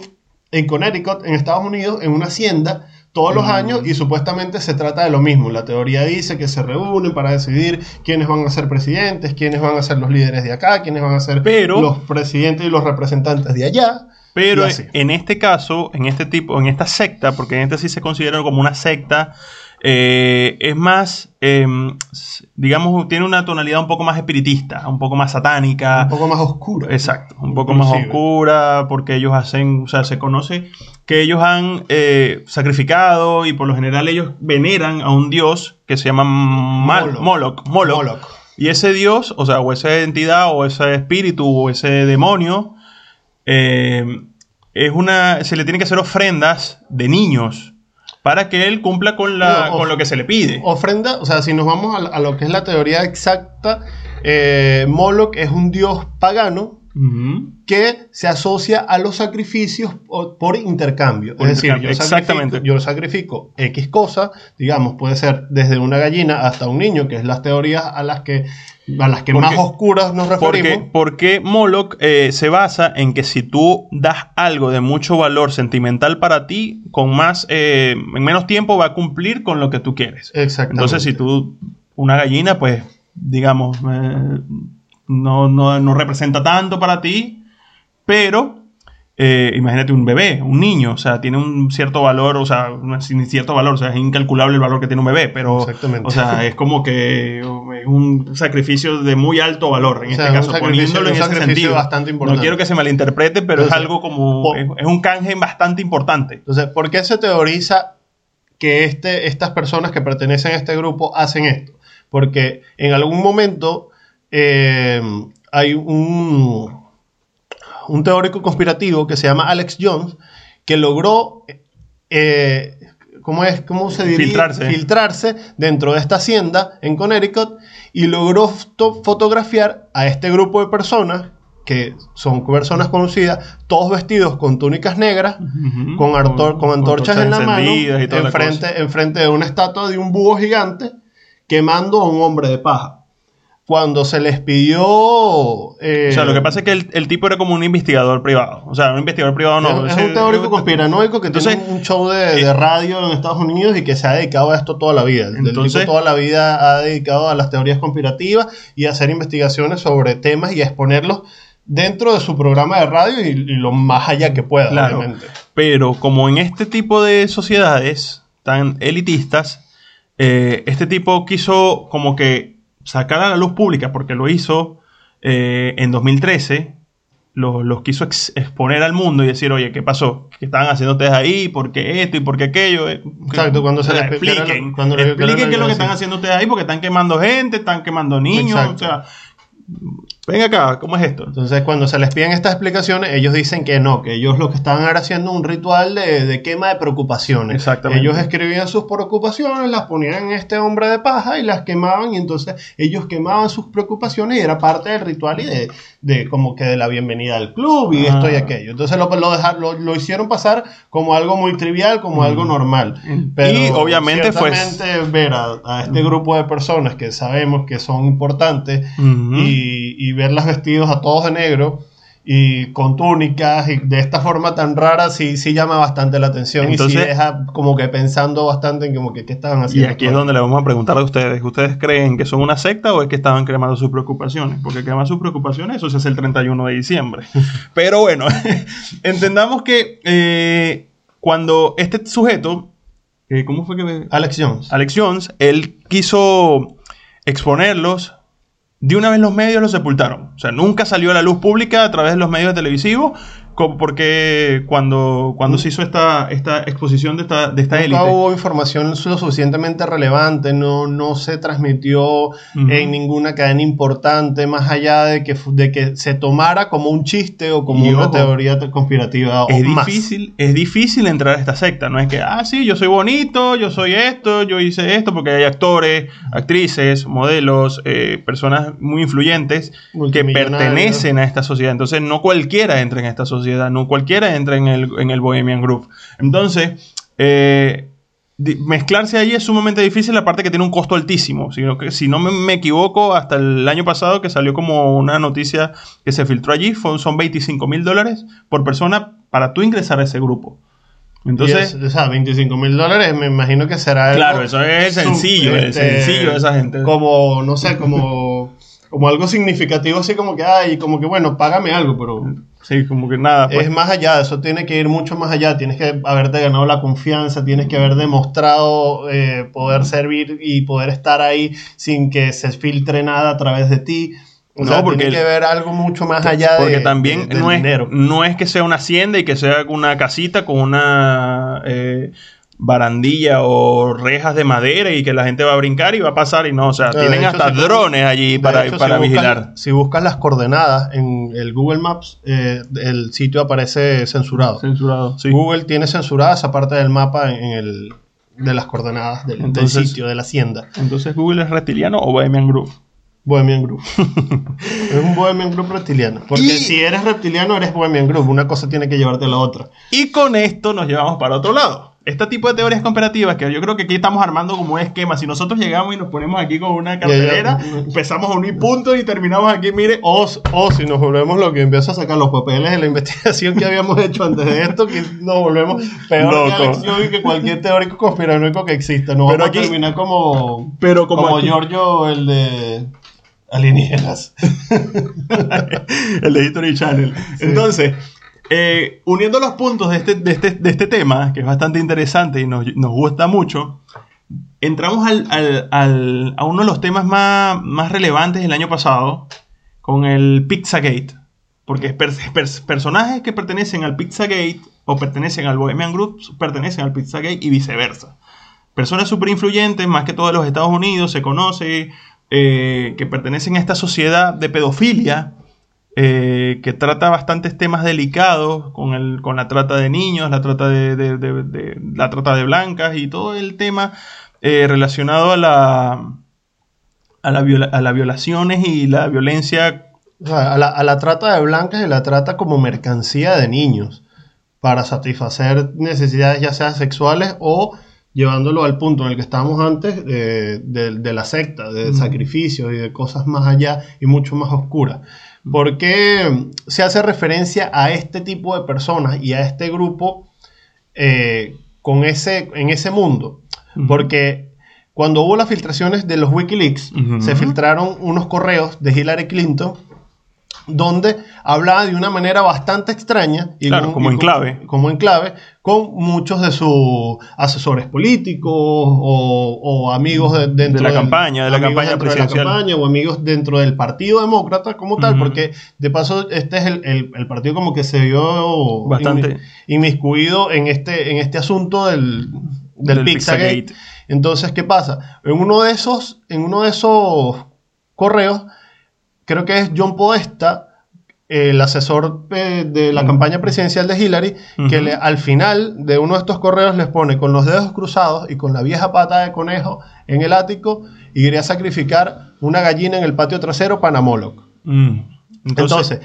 Speaker 2: en Connecticut, en Estados Unidos, en una hacienda todos los
Speaker 1: Mm.
Speaker 2: años y supuestamente se trata de lo mismo. La teoría dice que se reúnen para decidir quiénes van a ser presidentes, quiénes van a ser los líderes de acá, quiénes van a ser
Speaker 1: Pero-
Speaker 2: los presidentes y los representantes de allá.
Speaker 1: Pero en este caso, en este tipo, en esta secta, porque en este sí se considera como una secta, eh, es más, eh, s- digamos, tiene una tonalidad un poco más espiritista, un poco más satánica.
Speaker 2: Un poco más oscuro.
Speaker 1: Exacto, un poco más oscura, porque ellos hacen, o sea, se conoce que ellos han eh, sacrificado y por lo general ellos veneran a un dios que se llama Mal-.
Speaker 2: Moloch.
Speaker 1: Moloch. Y ese dios, o sea, o esa entidad, o ese espíritu, o ese demonio, eh, es una, se le tiene que hacer ofrendas de niños para que él cumpla con, la,
Speaker 2: No,
Speaker 1: con lo que se le pide.
Speaker 2: Ofrenda, o sea, si nos vamos a, a lo que es la teoría exacta, eh, Moloch es un dios pagano Que se asocia a los sacrificios por, por intercambio.
Speaker 1: Por
Speaker 2: es decir,
Speaker 1: intercambio,
Speaker 2: yo sacrifico,
Speaker 1: exactamente.
Speaker 2: yo sacrifico X cosa, digamos, puede ser desde una gallina hasta un niño, que es las teorías a las que, a las que
Speaker 1: Porque-
Speaker 2: más oscuras nos
Speaker 1: Porque,
Speaker 2: referimos.
Speaker 1: porque Moloch eh, se basa en que si tú das algo de mucho valor sentimental para ti, con más, eh, en menos tiempo va a cumplir con lo que tú quieres.
Speaker 2: Exactamente.
Speaker 1: Entonces, si tú, una gallina, pues, digamos, eh, no, no, no representa tanto para ti, pero eh, imagínate un bebé, un niño, o sea, tiene un cierto valor, o sea, sin cierto valor, o sea, es incalculable el valor que tiene un bebé, pero,
Speaker 2: Exactamente.
Speaker 1: o sea, es como que es un sacrificio de muy alto valor, en
Speaker 2: O sea,
Speaker 1: este caso, poniéndolo en ese sentido.
Speaker 2: bastante importante.
Speaker 1: No quiero que se malinterprete, pero
Speaker 2: Entonces,
Speaker 1: es algo como, es, es un canje bastante importante.
Speaker 2: Entonces, ¿por qué se teoriza que este, estas personas que pertenecen a este grupo hacen esto? Porque en algún momento eh, hay un, un teórico conspirativo que se llama Alex Jones que logró, eh, ¿cómo, es, ¿cómo se diría?
Speaker 1: Filtrarse.
Speaker 2: Filtrarse dentro de esta hacienda en Connecticut y logró foto- fotografiar a este grupo de personas que son personas conocidas, todos vestidos con túnicas negras, con, artor- con antorchas en la mano,
Speaker 1: la
Speaker 2: enfrente de una estatua de un búho gigante, quemando a un hombre de paja. Cuando se les pidió... eh,
Speaker 1: O sea, lo que pasa es que el, el tipo era como un investigador privado. O sea, un investigador privado no.
Speaker 2: es, es un teórico conspiranoico que
Speaker 1: Entonces,
Speaker 2: tiene un show de, de radio en Estados Unidos y que se ha dedicado a esto toda la vida. El
Speaker 1: Entonces-
Speaker 2: tipo toda la vida ha dedicado a las teorías conspirativas y a hacer investigaciones sobre temas y a exponerlos dentro de su programa de radio y, y lo más allá que pueda,
Speaker 1: Claro.
Speaker 2: obviamente.
Speaker 1: Pero como en este tipo de sociedades tan elitistas, eh, este tipo quiso como que sacar a la luz pública, porque lo hizo eh, en 2013, lo- los quiso ex- exponer al mundo y decir, oye, ¿qué pasó? ¿Qué estaban haciendo ustedes ahí? ¿Por qué esto y por qué aquello? Eh,
Speaker 2: Exacto, cuando se les-
Speaker 1: expliquen,
Speaker 2: cuando
Speaker 1: expliquen
Speaker 2: que
Speaker 1: qué es lo que están haciendo ustedes ahí, porque están quemando gente, están quemando niños,
Speaker 2: Exacto.
Speaker 1: o sea, ven acá, ¿cómo es esto?
Speaker 2: Entonces, cuando se les piden estas explicaciones, ellos dicen que no, que ellos lo que estaban era haciendo un ritual de, de quema de preocupaciones.
Speaker 1: Exactamente.
Speaker 2: Ellos escribían sus preocupaciones, las ponían en este hombre de paja y las quemaban, y entonces ellos quemaban sus preocupaciones y era parte del ritual y de, de como que de la bienvenida al club y
Speaker 1: Ah.
Speaker 2: esto y aquello. Entonces lo, lo, dejar- lo, lo hicieron pasar como algo muy trivial, como algo normal. Pero
Speaker 1: Y obviamente fue-
Speaker 2: ciertamente ver a, a este grupo de personas que sabemos que son importantes y, y verlas vestidos a todos de negro y con túnicas y de esta forma tan rara sí, sí llama bastante la atención y sí deja como que pensando bastante en como que qué estaban
Speaker 1: Y
Speaker 2: haciendo.
Speaker 1: aquí es donde le vamos a preguntar a ustedes. ¿Ustedes creen que son una secta o es que estaban cremando sus preocupaciones? Porque quemar sus preocupaciones, eso se hace el 31 de diciembre. Pero bueno, entendamos que eh, cuando este sujeto, eh, ¿cómo fue que me-
Speaker 2: Alex Jones.
Speaker 1: Alex Jones, él quiso exponerlos, de una vez los medios los sepultaron. O sea, nunca salió a la luz pública a través de los medios televisivos como porque cuando, cuando se hizo esta, esta exposición de esta, de esta élite.
Speaker 2: hubo información lo suficientemente relevante, no, no se transmitió en ninguna cadena importante, más allá de que, de que se tomara como un chiste o como
Speaker 1: Y
Speaker 2: una
Speaker 1: ojo,
Speaker 2: teoría te- conspirativa o
Speaker 1: es
Speaker 2: más.
Speaker 1: difícil, es difícil entrar a esta secta. No es que, ah, sí, yo soy bonito, yo soy esto, yo hice esto, porque hay actores, actrices, modelos, eh, personas muy influyentes que pertenecen a esta sociedad. Entonces, no cualquiera entra en esta sociedad, no cualquiera entra en el, en el Bohemian Group. Entonces, eh, mezclarse ahí es sumamente difícil, aparte que tiene un costo altísimo. Sino que, si no me, me equivoco, hasta el año pasado que salió como una noticia que se filtró allí, fue- son 25 mil dólares por persona para tú ingresar a ese grupo. Entonces,
Speaker 2: es- o sea, 25 mil dólares, me imagino que será. algo
Speaker 1: claro, eso es sencillo, el
Speaker 2: este,
Speaker 1: sencillo de esa gente.
Speaker 2: Como, no sé, como, como algo significativo, así como que, ay, como que, bueno, págame algo, pero
Speaker 1: Sí, como que nada. pues.
Speaker 2: es más allá, eso tiene que ir mucho más allá. Tienes que haberte ganado la confianza, tienes que haber demostrado eh, poder servir y poder estar ahí sin que se filtre nada a través de ti. O
Speaker 1: No,
Speaker 2: sea,
Speaker 1: porque
Speaker 2: tiene que ver algo mucho más allá de
Speaker 1: Porque también
Speaker 2: de- del
Speaker 1: no, es,
Speaker 2: dinero.
Speaker 1: no es que sea una hacienda y que sea una casita con una eh, barandilla o rejas de madera y que la gente va a brincar y va a pasar y no, o sea,
Speaker 2: De
Speaker 1: tienen
Speaker 2: hecho,
Speaker 1: hasta
Speaker 2: si-
Speaker 1: drones allí para,
Speaker 2: hecho,
Speaker 1: para
Speaker 2: si
Speaker 1: vigilar.
Speaker 2: si buscas las coordenadas en el Google Maps, eh, el sitio aparece censurado.
Speaker 1: Censurado, sí.
Speaker 2: Google tiene censurada esa parte del mapa en el, de las coordenadas del, sitio, de la hacienda.
Speaker 1: Entonces, ¿Google es reptiliano o Bohemian Group?
Speaker 2: Bohemian Group. es un Bohemian Group reptiliano. Porque
Speaker 1: Y-
Speaker 2: si eres reptiliano, eres Bohemian Group. Una cosa tiene que llevarte a la otra.
Speaker 1: Y con esto nos llevamos para otro lado. Este tipo de teorías comparativas que yo creo que aquí estamos armando como un esquema. Si nosotros llegamos y nos ponemos aquí con una cartelera,
Speaker 2: ya.
Speaker 1: empezamos a unir puntos y terminamos aquí, mire,
Speaker 2: O, o si nos volvemos lo que empieza a sacar los papeles de la investigación que habíamos hecho antes de esto, que nos volvemos peor que
Speaker 1: Loco.
Speaker 2: Alex Joy que cualquier teórico conspiranoico que exista. No
Speaker 1: Pero
Speaker 2: vamos
Speaker 1: aquí-
Speaker 2: a terminar como,
Speaker 1: pero como,
Speaker 2: como Giorgio, el de alienígenas.
Speaker 1: el de History Channel. Entonces, eh, uniendo los puntos de este, este, de este tema, que es bastante interesante y nos, gusta mucho, entramos a uno de los temas más, relevantes del año pasado, con el Pizzagate. Porque per- per- personajes que pertenecen al Pizzagate o pertenecen al Bohemian Group pertenecen al Pizzagate y viceversa. Personas súper influyentes, más que todo los Estados Unidos, se conoce, eh, que pertenecen a esta sociedad de pedofilia, eh, que trata bastantes temas delicados con, el, con la trata de niños, la trata de, de- de- de- la trata de blancas y todo el tema eh, relacionado a la a, la viola- a las violaciones y la violencia
Speaker 2: O sea, a la, a la trata de blancas y la trata como mercancía de niños para satisfacer necesidades ya sea sexuales o llevándolo al punto en el que estábamos antes de, de- de la secta, de sacrificios y de cosas más allá y mucho más oscuras. ¿Por qué se hace referencia a este tipo de personas y a este grupo eh, con ese, en ese mundo? Porque cuando hubo las filtraciones de los Wikileaks, se filtraron unos correos de Hillary Clinton donde hablaba de una manera bastante extraña y
Speaker 1: Claro, como
Speaker 2: y
Speaker 1: en clave.
Speaker 2: como en clave con muchos de sus asesores políticos o, o amigos de, dentro
Speaker 1: De la
Speaker 2: del-
Speaker 1: campaña, de la campaña
Speaker 2: dentro de
Speaker 1: presidencial.
Speaker 2: la campaña o amigos dentro del Partido Demócrata como tal, porque de paso este es el, el- el partido como que se vio
Speaker 1: Bastante.
Speaker 2: inmi- inmiscuido en este, en este asunto del, del,
Speaker 1: Del
Speaker 2: Pizzagate.
Speaker 1: Pizzagate.
Speaker 2: Entonces, ¿qué pasa? En uno de esos, en uno de esos correos, creo que es John Podesta, el asesor eh, de la campaña presidencial de Hillary, que le- al final de uno de estos correos les pone con los dedos cruzados y con la vieja pata de conejo en el ático y quería sacrificar una gallina en el patio trasero para Moloch.
Speaker 1: Mm. Entonces,
Speaker 2: Entonces,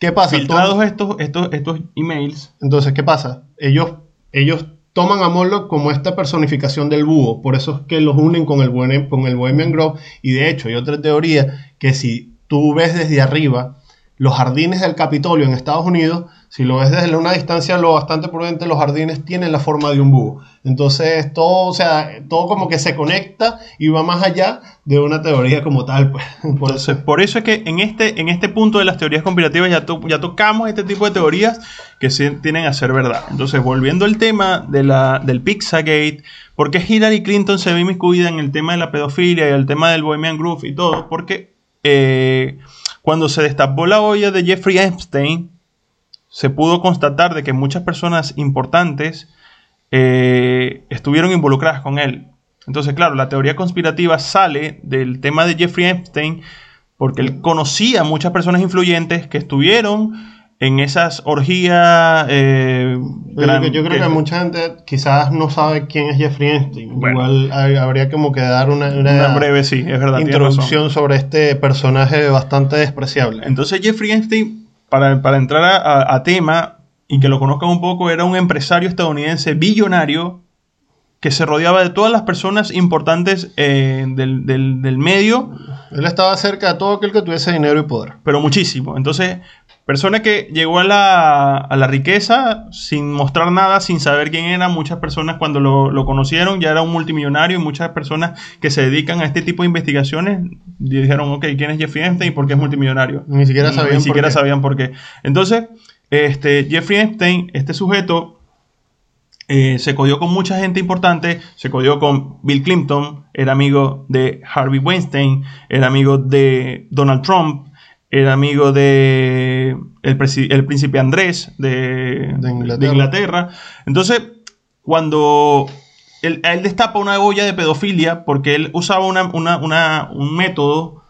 Speaker 2: ¿qué pasa?
Speaker 1: filtrados estos, estos, estos emails,
Speaker 2: entonces, ¿qué pasa? Ellos, ellos toman a Moloch como esta personificación del búho, por eso es que los unen con el, con el Bohemian Grove, y de hecho hay otra teoría que si tú ves desde arriba los jardines del Capitolio en Estados Unidos, si lo ves desde una distancia lo bastante prudente, los jardines tienen la forma de un búho. Entonces, todo, o sea, todo como que se conecta y va más allá de una teoría como tal. Pues. Por eso.
Speaker 1: Por eso es que en este, en este punto de las teorías conspirativas ya, ya tocamos este tipo de teorías que tienen a ser verdad. Entonces, volviendo al tema de la, del Pizzagate, ¿por qué Hillary Clinton se ve inmiscuida en el tema de la pedofilia y el tema del Bohemian Groove y todo? Porque eh, cuando se destapó la olla de Jeffrey Epstein, se pudo constatar de que muchas personas importantes eh, estuvieron involucradas con él. Entonces, claro, la teoría conspirativa sale del tema de Jeffrey Epstein porque él conocía a muchas personas influyentes que estuvieron en esas orgías. Eh,
Speaker 2: gran- yo creo que, mucha gente quizás no sabe quién es Jeffrey.
Speaker 1: Bueno.
Speaker 2: Igual hay- habría como que dar una, una
Speaker 1: Una breve, sí, es verdad.
Speaker 2: introducción sobre este personaje bastante despreciable.
Speaker 1: Entonces, Jeffrey Epstein, para, para entrar a, a- a tema y que lo conozcan un poco, era un empresario estadounidense billonario que se rodeaba de todas las personas importantes eh, del, del- del medio,
Speaker 2: Él estaba cerca de todo aquel que tuviese dinero y poder.
Speaker 1: pero muchísimo. Entonces, persona que llegó a la, a la riqueza sin mostrar nada, sin saber quién era. Muchas personas cuando lo, lo conocieron ya era un multimillonario y muchas personas que se dedican a este tipo de investigaciones dijeron, ok, ¿quién es Jeffrey Epstein y por qué es multimillonario?
Speaker 2: Ni siquiera sabían
Speaker 1: Ni
Speaker 2: por
Speaker 1: siquiera
Speaker 2: qué.
Speaker 1: sabían por qué. Entonces, este, Jeffrey Epstein, este sujeto, eh, se codió con mucha gente importante, se codió con Bill Clinton, era amigo de Harvey Weinstein, era amigo de Donald Trump, era amigo de el, el príncipe Andrés de,
Speaker 2: De Inglaterra.
Speaker 1: de Inglaterra. Entonces, cuando él, a él destapa una olla de pedofilia, porque él usaba una- una- una- un método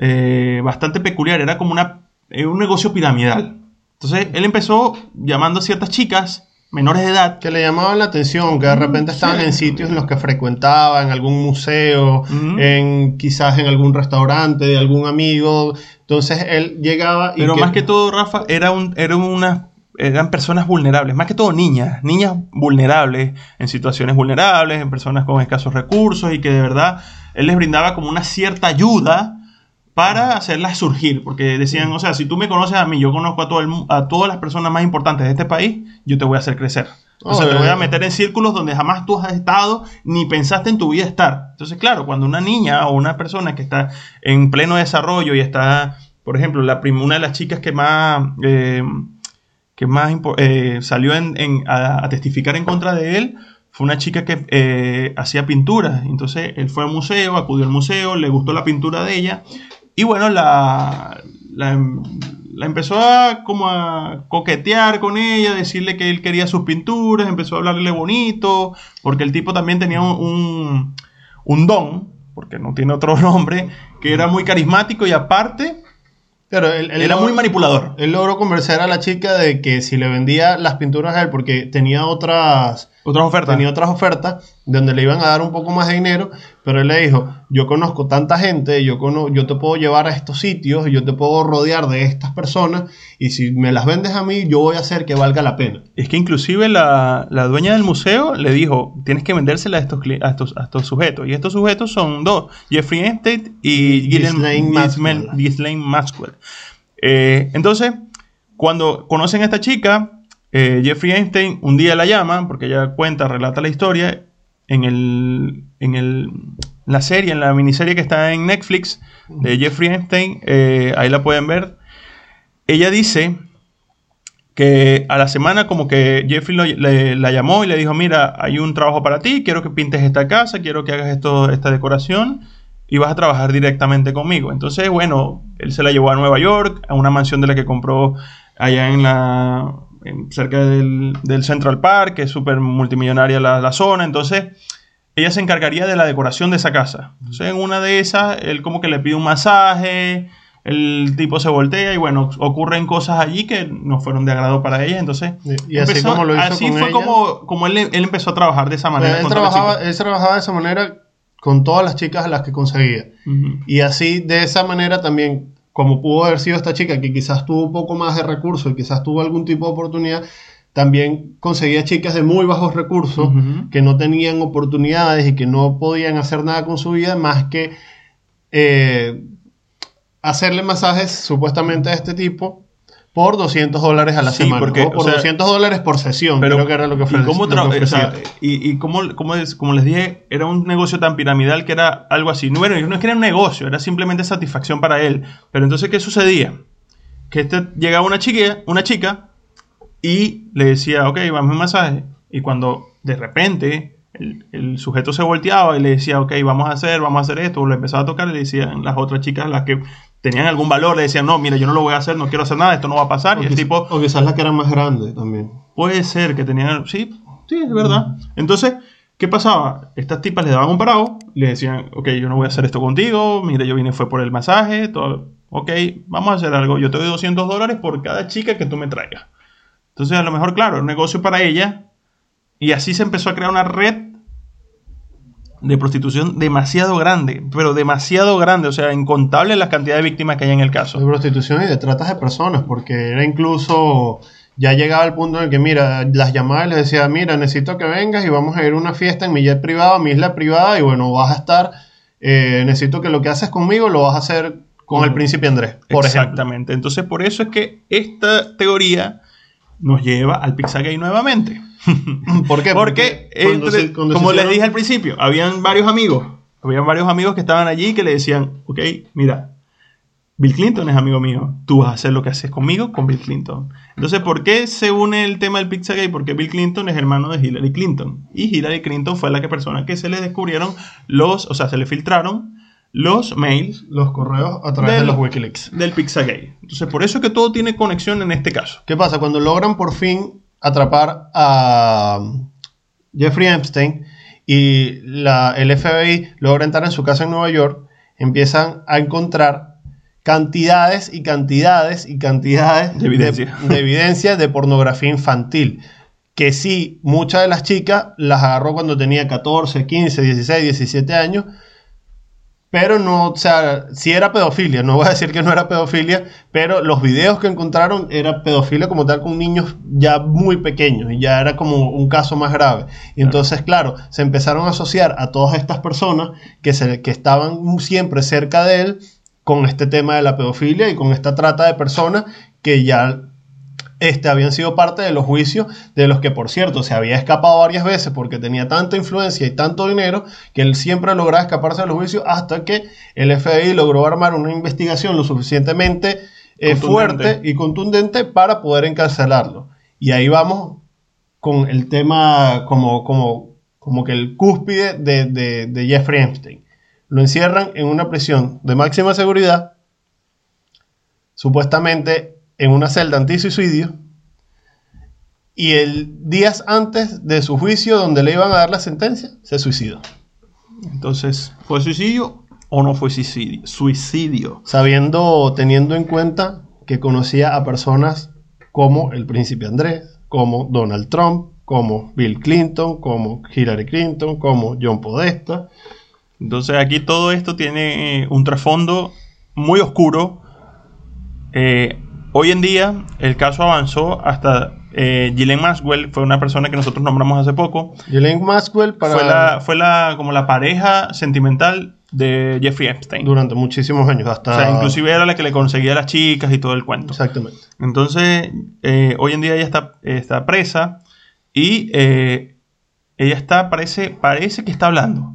Speaker 1: eh, bastante peculiar, era como una, eh, un negocio piramidal. Entonces, él empezó llamando a ciertas chicas menores de edad.
Speaker 2: Que le llamaban la atención, que de repente estaban en sitios en los que frecuentaba, en algún museo, en quizás en algún restaurante de algún amigo. Entonces él llegaba y
Speaker 1: Pero más que todo, Rafa, era un, era una, eran personas vulnerables, más que todo niñas, niñas vulnerables, en situaciones vulnerables, en personas con escasos recursos y que de verdad él les brindaba como una cierta ayuda para hacerlas surgir, porque decían, o sea, si tú me conoces a mí, yo conozco a, todo el a todas las personas más importantes de este país, yo te voy a hacer crecer. O sea, te voy a meter en círculos donde jamás tú has estado ni pensaste en tu vida estar. Entonces, claro, cuando una niña o una persona que está en pleno desarrollo y está, por ejemplo, la prim- una de las chicas que más, eh, que más eh, salió en- en- a, a testificar en contra de él fue una chica que eh, hacía pinturas. Entonces, él fue al museo, acudió al museo, le gustó la pintura de ella y bueno, la, la, la empezó a como a coquetear con ella, decirle que él quería sus pinturas, empezó a hablarle bonito, porque el tipo también tenía un, un, un don, porque no tiene otro nombre, que era muy carismático y aparte
Speaker 2: Pero él, él
Speaker 1: era
Speaker 2: logró-
Speaker 1: muy manipulador.
Speaker 2: Él logró convencer a la chica de que si le vendía las pinturas a él, porque tenía otras,
Speaker 1: Otras ofertas.
Speaker 2: tenía otras ofertas donde le iban a dar un poco más de dinero, pero él le dijo, yo conozco tanta gente, yo, cono- yo te puedo llevar a estos sitios, yo te puedo rodear de estas personas, y si me las vendes a mí, yo voy a hacer que valga la pena.
Speaker 1: Es que inclusive la, la dueña del museo le dijo, tienes que vendérsela a estos, a estos, a estos sujetos. Y estos sujetos son dos, Jeffrey Epstein y
Speaker 2: Ghislaine Maxwell.
Speaker 1: Maxwell. Eh, entonces, cuando conocen a esta chica, eh, Jeffrey Epstein un día la llama, porque ella cuenta, relata la historia, en, el, en el, la serie, en la miniserie que está en Netflix de Jeffrey Epstein, eh, ahí la pueden ver. Ella dice que a la semana como que Jeffrey lo- le- la llamó y le dijo, mira, hay un trabajo para ti, quiero que pintes esta casa, quiero que hagas esto, esta decoración y vas a trabajar directamente conmigo. Entonces, bueno, él se la llevó a Nueva York, a una mansión de la que compró allá en la cerca del, del Central Park, que es súper multimillonaria la, la zona. Entonces, ella se encargaría de la decoración de esa casa. Entonces, en una de esas, él como que le pide un masaje, el tipo se voltea y bueno, ocurren cosas allí que no fueron de agrado para ella. Entonces,
Speaker 2: Y- así como lo hizo
Speaker 1: así
Speaker 2: con
Speaker 1: fue
Speaker 2: ella.
Speaker 1: como, como él, él empezó a trabajar de esa manera.
Speaker 2: él, trabajaba, él trabajaba de esa manera con todas las chicas a las que conseguía. Y así, de esa manera también, como pudo haber sido esta chica que quizás tuvo un poco más de recursos y quizás tuvo algún tipo de oportunidad, también conseguía chicas de muy bajos recursos que no tenían oportunidades y que no podían hacer nada con su vida más que eh, hacerle masajes supuestamente a este tipo por 200 dólares a la
Speaker 1: Sí,
Speaker 2: semana.
Speaker 1: porque,
Speaker 2: o por
Speaker 1: o sea,
Speaker 2: 200 dólares por sesión, creo que era lo que,
Speaker 1: ¿y cómo o
Speaker 2: ofrecía.
Speaker 1: sea, y, y cómo, cómo es- como les dije, era un negocio tan piramidal que era algo así. No, era, no es que era un negocio, era simplemente satisfacción para él. Pero entonces, ¿qué sucedía? Que este, llegaba una chica, una chica y le decía, ok, vamos a un masaje. Y cuando de repente el, el sujeto se volteaba y le decía, ok, vamos a hacer, vamos a hacer esto, lo empezaba a tocar, le decían las otras chicas, las que tenían algún valor, le decían, no, mira, yo no lo voy a hacer, no quiero hacer nada, esto no va a pasar.
Speaker 2: O,
Speaker 1: y el tipo,
Speaker 2: o quizás la que era más grande también.
Speaker 1: puede ser que tenían, sí, sí, es verdad. Entonces, ¿qué pasaba? Estas tipas le daban un parado, le decían, ok, yo no voy a hacer esto contigo, mira, yo vine fue por el masaje, todo, ok, vamos a hacer algo, yo te doy 200 dólares por cada chica que tú me traigas. Entonces, a lo mejor, claro, un negocio para ella, y así se empezó a crear una red de prostitución demasiado grande, pero demasiado grande, o sea, incontable la cantidad de víctimas que hay en el
Speaker 2: De
Speaker 1: caso.
Speaker 2: prostitución y de tratas de personas, porque era incluso. Ya llegaba al punto en el que, mira, las llamadas y les decía, mira, necesito que vengas y vamos a ir a una fiesta en mi jet privado, a mi isla privada, y bueno, vas a estar. eh, necesito que lo que haces conmigo lo vas a hacer con el príncipe Andrés, por ejemplo.
Speaker 1: Exactamente. Entonces, por eso es que esta teoría nos lleva al Pizzagate nuevamente.
Speaker 2: ¿Por qué?
Speaker 1: Porque, entre-
Speaker 2: se-
Speaker 1: como les dije al principio, habían varios amigos. Habían varios amigos que estaban allí que le decían, ok, mira, Bill Clinton es amigo mío. Tú vas a hacer lo que haces conmigo con Bill Clinton. Entonces, ¿por qué se une el tema del Pizzagate? Porque Bill Clinton es hermano de Hillary Clinton. Y Hillary Clinton fue la que persona que se le descubrieron los, o sea, se le filtraron los mails
Speaker 2: los correos a través
Speaker 1: Del-
Speaker 2: de los Wikileaks.
Speaker 1: del Pizzagate. Entonces, por eso es que todo tiene conexión en este caso.
Speaker 2: ¿Qué pasa? Cuando logran por fin atrapar a Jeffrey Epstein y la, el FBI logra entrar en su casa en Nueva York, empiezan a encontrar cantidades y cantidades y cantidades
Speaker 1: De evidencia.
Speaker 2: de, de evidencia de pornografía infantil. Que sí, muchas de las chicas las agarró cuando tenía 14, 15, 16, 17 años, pero no, o sea, sí era pedofilia, no voy a decir que no era pedofilia, pero los videos que encontraron era pedofilia como tal con niños ya muy pequeños y ya era como un caso más grave. Y entonces, claro, se empezaron a asociar a todas estas personas que, se, que estaban siempre cerca de él con este tema de la pedofilia y con esta trata de personas que ya este, habían sido parte de los juicios de los que, por cierto, se había escapado varias veces porque tenía tanta influencia y tanto dinero que él siempre lograba escaparse de los juicios hasta que el FBI logró armar una investigación lo suficientemente eh, fuerte y contundente para poder encarcelarlo. Y ahí vamos con el tema como, como, como que el cúspide de, de- de Jeffrey Epstein. Lo encierran en una prisión de máxima seguridad, supuestamente en una celda antisuicidio, y el días antes de su juicio, donde le iban a dar la sentencia, se suicidó.
Speaker 1: Entonces, ¿fue suicidio o no fue suicidio? Suicidio.
Speaker 2: Sabiendo, teniendo en cuenta que conocía a personas como el príncipe Andrés, como Donald Trump, como Bill Clinton, como Hillary Clinton, como John Podesta.
Speaker 1: Entonces, aquí todo esto tiene eh, un trasfondo muy oscuro. Eh, hoy en día, el caso avanzó hasta eh, Ghislaine Maxwell, fue una persona que nosotros nombramos hace poco.
Speaker 2: Ghislaine Maxwell para
Speaker 1: Fue, la, fue la, como la pareja sentimental de Jeffrey Epstein.
Speaker 2: durante muchísimos años, hasta
Speaker 1: O sea, inclusive era la que le conseguía a las chicas y todo el cuento.
Speaker 2: exactamente.
Speaker 1: Entonces, eh, hoy en día ella está, está presa y eh, ella está, parece, parece que está hablando.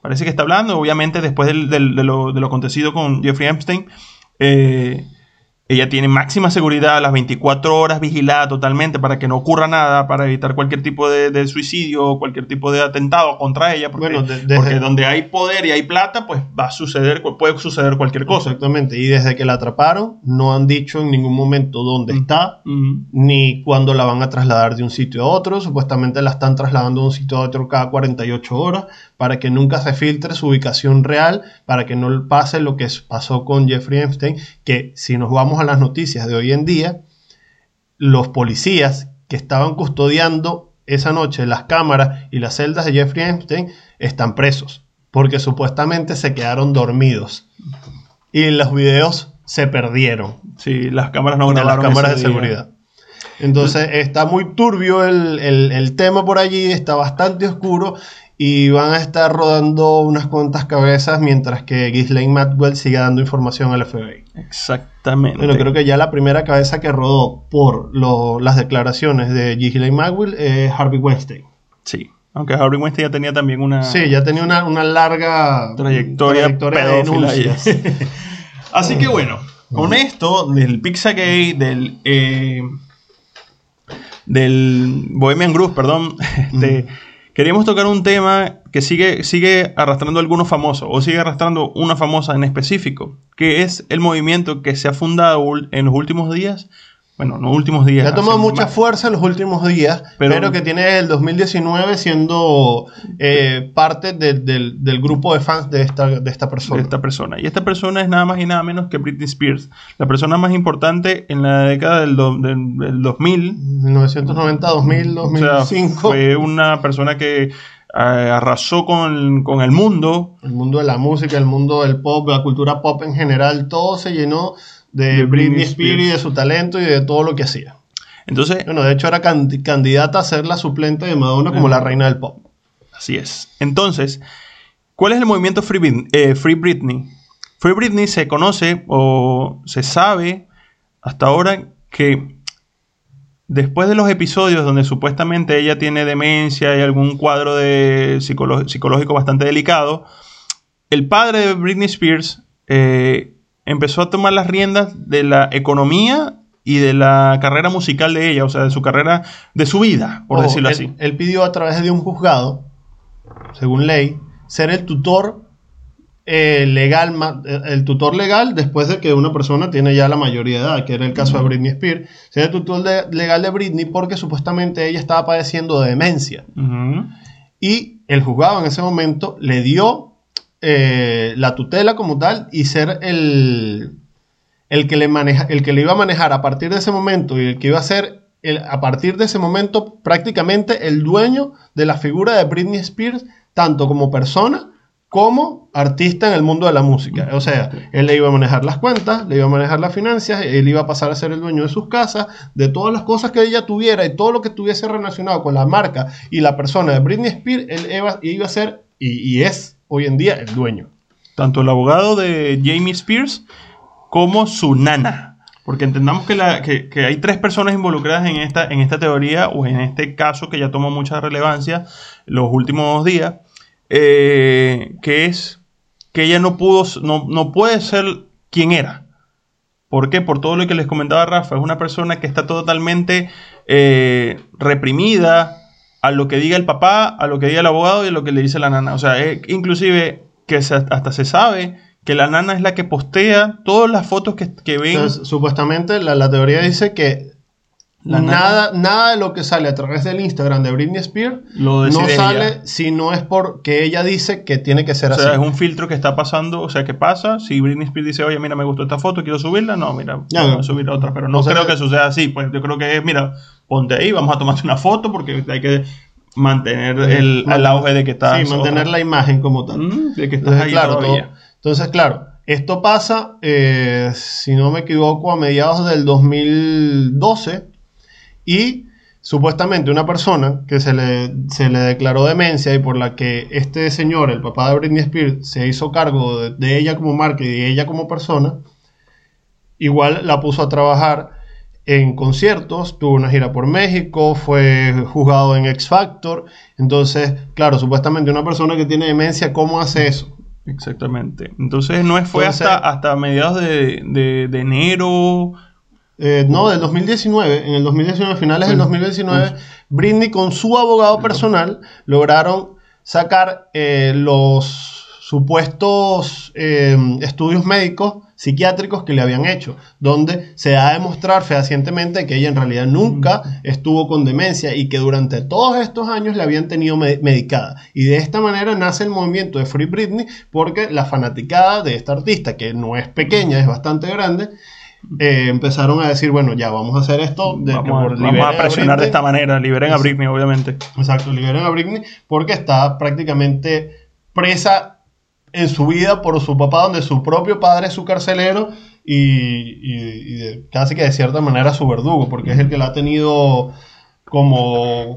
Speaker 1: Parece que está hablando, obviamente después del- del- de, lo, de lo acontecido con Jeffrey Epstein. eh, ella tiene máxima seguridad, las 24 horas vigilada totalmente para que no ocurra nada, para evitar cualquier tipo de, de suicidio o cualquier tipo de atentado contra ella. Porque,
Speaker 2: Bueno, desde-
Speaker 1: porque donde hay poder y hay plata, pues va a suceder, puede suceder cualquier cosa.
Speaker 2: Exactamente. Y desde que la atraparon, no han dicho en ningún momento dónde está,
Speaker 1: Ujú.
Speaker 2: ni cuándo la van a trasladar de un sitio a otro. Supuestamente la están trasladando de un sitio a otro cada 48 horas para que nunca se filtre su ubicación real, para que no pase lo que pasó con Jeffrey Epstein, que si nos vamos a las noticias de hoy en día, los policías que estaban custodiando esa noche las cámaras y las celdas de Jeffrey Epstein están presos, porque supuestamente se quedaron dormidos. Y los videos se perdieron
Speaker 1: Sí, las cámaras no
Speaker 2: de las
Speaker 1: grabaron
Speaker 2: cámaras de
Speaker 1: día.
Speaker 2: seguridad. Entonces está muy turbio el, el- el tema por allí, está bastante oscuro y van a estar rodando unas cuantas cabezas mientras que Ghislaine Maxwell siga dando información al FBI.
Speaker 1: Exactamente.
Speaker 2: Bueno, creo que ya la primera cabeza que rodó por lo- las declaraciones de Ghislaine Maxwell es Harvey Weinstein.
Speaker 1: Sí. Aunque Harvey Weinstein ya tenía también una
Speaker 2: Sí, ya tenía una, una larga
Speaker 1: trayectoria,
Speaker 2: de denuncias.
Speaker 1: Así que bueno, con esto del Pizzagate, del, eh, del Bohemian Group, perdón, este, queríamos tocar un tema que sigue, sigue arrastrando algunos famosos o sigue arrastrando una famosa en específico, que es el movimiento que se ha fundado en los últimos días bueno, en los últimos días.
Speaker 2: ha tomado mucha fuerza en los últimos días, pero, que tiene el 2019 siendo eh, parte del, grupo de fans de esta, de esta persona.
Speaker 1: De esta persona. Y esta persona es nada más y nada menos que Britney Spears, la persona más importante en la década del, del, 2000.
Speaker 2: 1990, 2000, 2005.
Speaker 1: fue una persona que arrasó con, con, el mundo.
Speaker 2: El mundo de la música, el mundo del pop, la cultura pop en general, todo se llenó de, Britney, Spears y de su talento y de todo lo que hacía.
Speaker 1: Entonces,
Speaker 2: bueno, de hecho era candidata a ser la suplente de Madonna como la reina del pop.
Speaker 1: Así es. Entonces, ¿cuál es el movimiento Free, eh, Free Britney? Free Britney se conoce o se sabe hasta ahora que después de los episodios donde supuestamente ella tiene demencia y algún cuadro de psicológico bastante delicado, el padre de Britney Spears eh, empezó a tomar las riendas de la economía y de la carrera musical de ella, o sea, de su carrera, de su vida, por decirlo así.
Speaker 2: Él pidió a través de un juzgado, según ley, ser el tutor eh, legal, eh, el tutor legal después de que una persona tiene ya la mayoría de edad, que era el caso de Britney Spears, ser el tutor legal de Britney porque supuestamente ella estaba padeciendo de demencia. Y el juzgado en ese momento le dio eh, la tutela como tal y ser el, el, que le maneja, el que le iba a manejar a partir de ese momento y el que iba a ser el, a partir de ese momento prácticamente el dueño de la figura de Britney Spears, tanto como persona como artista en el mundo de la música. O sea, él le iba a manejar las cuentas, le iba a manejar las finanzas, él iba a pasar a ser el dueño de sus casas, de todas las cosas que ella tuviera y todo lo que estuviese relacionado con la marca y la persona de Britney Spears, él iba, iba a ser y, y es hoy en día el dueño.
Speaker 1: Tanto el abogado de Jamie Spears como su nana. Porque entendamos que, la, que, hay tres personas involucradas en esta, en esta teoría o en este caso que ya tomó mucha relevancia los últimos días, eh, que es que ella no pudo, no, no puede ser quien era. ¿Por qué? Por todo lo que les comentaba Rafa, es una persona que está totalmente eh, reprimida, a lo que diga el papá, a lo que diga el abogado y a lo que le dice la nana. O sea, inclusive que hasta se sabe que la nana es la que postea todas las fotos que, que ven.
Speaker 2: supuestamente la, teoría dice que nada, nada de lo que sale a través del Instagram de Britney Spears no sale si no es porque ella dice que tiene que ser así.
Speaker 1: O sea, es un filtro que está pasando, o sea, ¿qué pasa? Si Britney Spears dice, oye, mira, me gustó esta foto, quiero subirla, no, mira, voy a subir otra, pero no creo que suceda así, pues yo creo que, mira, ponte ahí, vamos a tomarte una foto porque hay que mantener el, auge de que estás.
Speaker 2: Sí, mantener la imagen como tal.
Speaker 1: Mm, de que estás ahí claro, todavía.
Speaker 2: entonces, claro, esto pasa, eh, si no me equivoco, a mediados del 2012 y supuestamente una persona que se le, se le declaró demencia y por la que este señor, el papá de Britney Spears, se hizo cargo de, de ella como marca y de ella como persona, igual la puso a trabajar en conciertos, tuvo una gira por México, fue juzgado en X Factor. Entonces, claro, supuestamente una persona que tiene demencia, ¿cómo hace eso?
Speaker 1: Exactamente. Entonces, no fue hasta, hasta mediados de, enero.
Speaker 2: Eh, no, del 2019. En el 2019, finales del 2019, Britney con su abogado personal lograron sacar eh, los supuestos eh, estudios médicos psiquiátricos que le habían hecho, donde se da a demostrar fehacientemente que ella en realidad nunca estuvo con demencia y que durante todos estos años la habían tenido medicada. Y de esta manera nace el movimiento de Free Britney porque la fanaticada de esta artista, que no es pequeña, es bastante grande, eh, empezaron a decir, bueno, ya vamos a hacer esto.
Speaker 1: De, vamos, a presionar de esta manera, liberen a Britney, obviamente.
Speaker 2: Exacto, liberen a Britney porque está prácticamente presa en su vida por su papá, donde su propio padre es su carcelero y, casi que de cierta manera su verdugo, porque es el que la ha tenido como,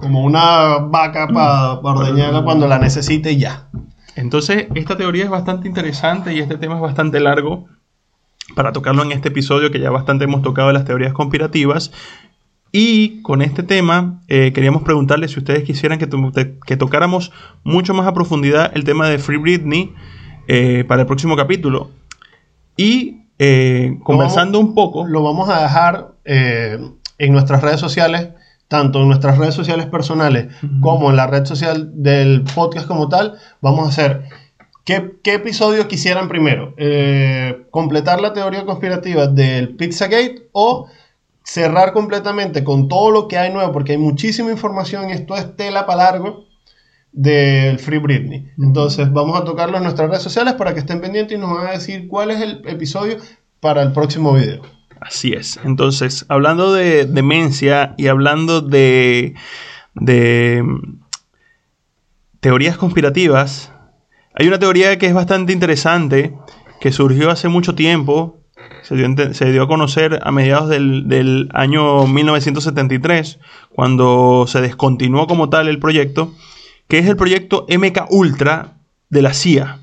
Speaker 2: como una vaca para ordeñarla cuando la necesite y ya.
Speaker 1: Entonces, esta teoría es bastante interesante y este tema es bastante largo para tocarlo en este episodio que ya bastante hemos tocado de las teorías conspirativas. Y con este tema eh, queríamos preguntarle si ustedes quisieran que, que, tocáramos mucho más a profundidad el tema de Free Britney eh, para el próximo capítulo. Y eh, conversando un poco...
Speaker 2: Lo vamos a dejar en nuestras redes sociales tanto en nuestras redes sociales personales como en la red social del podcast como tal, vamos a hacer ¿Qué, episodio quisieran primero? Eh, ¿Completar la teoría conspirativa del Pizzagate o cerrar completamente con todo lo que hay nuevo? Porque hay muchísima información y esto es tela para largo del Free Britney. Entonces vamos a tocarlo en nuestras redes sociales para que estén pendientes y nos van a decir cuál es el episodio para el próximo video.
Speaker 1: Así es. Entonces, hablando de demencia y hablando de, de mm, teorías conspirativas, hay una teoría que es bastante interesante, que surgió hace mucho tiempo, se dio, a conocer a mediados del, del, año 1973, cuando se descontinuó como tal el proyecto, que es el proyecto MK Ultra de la CIA.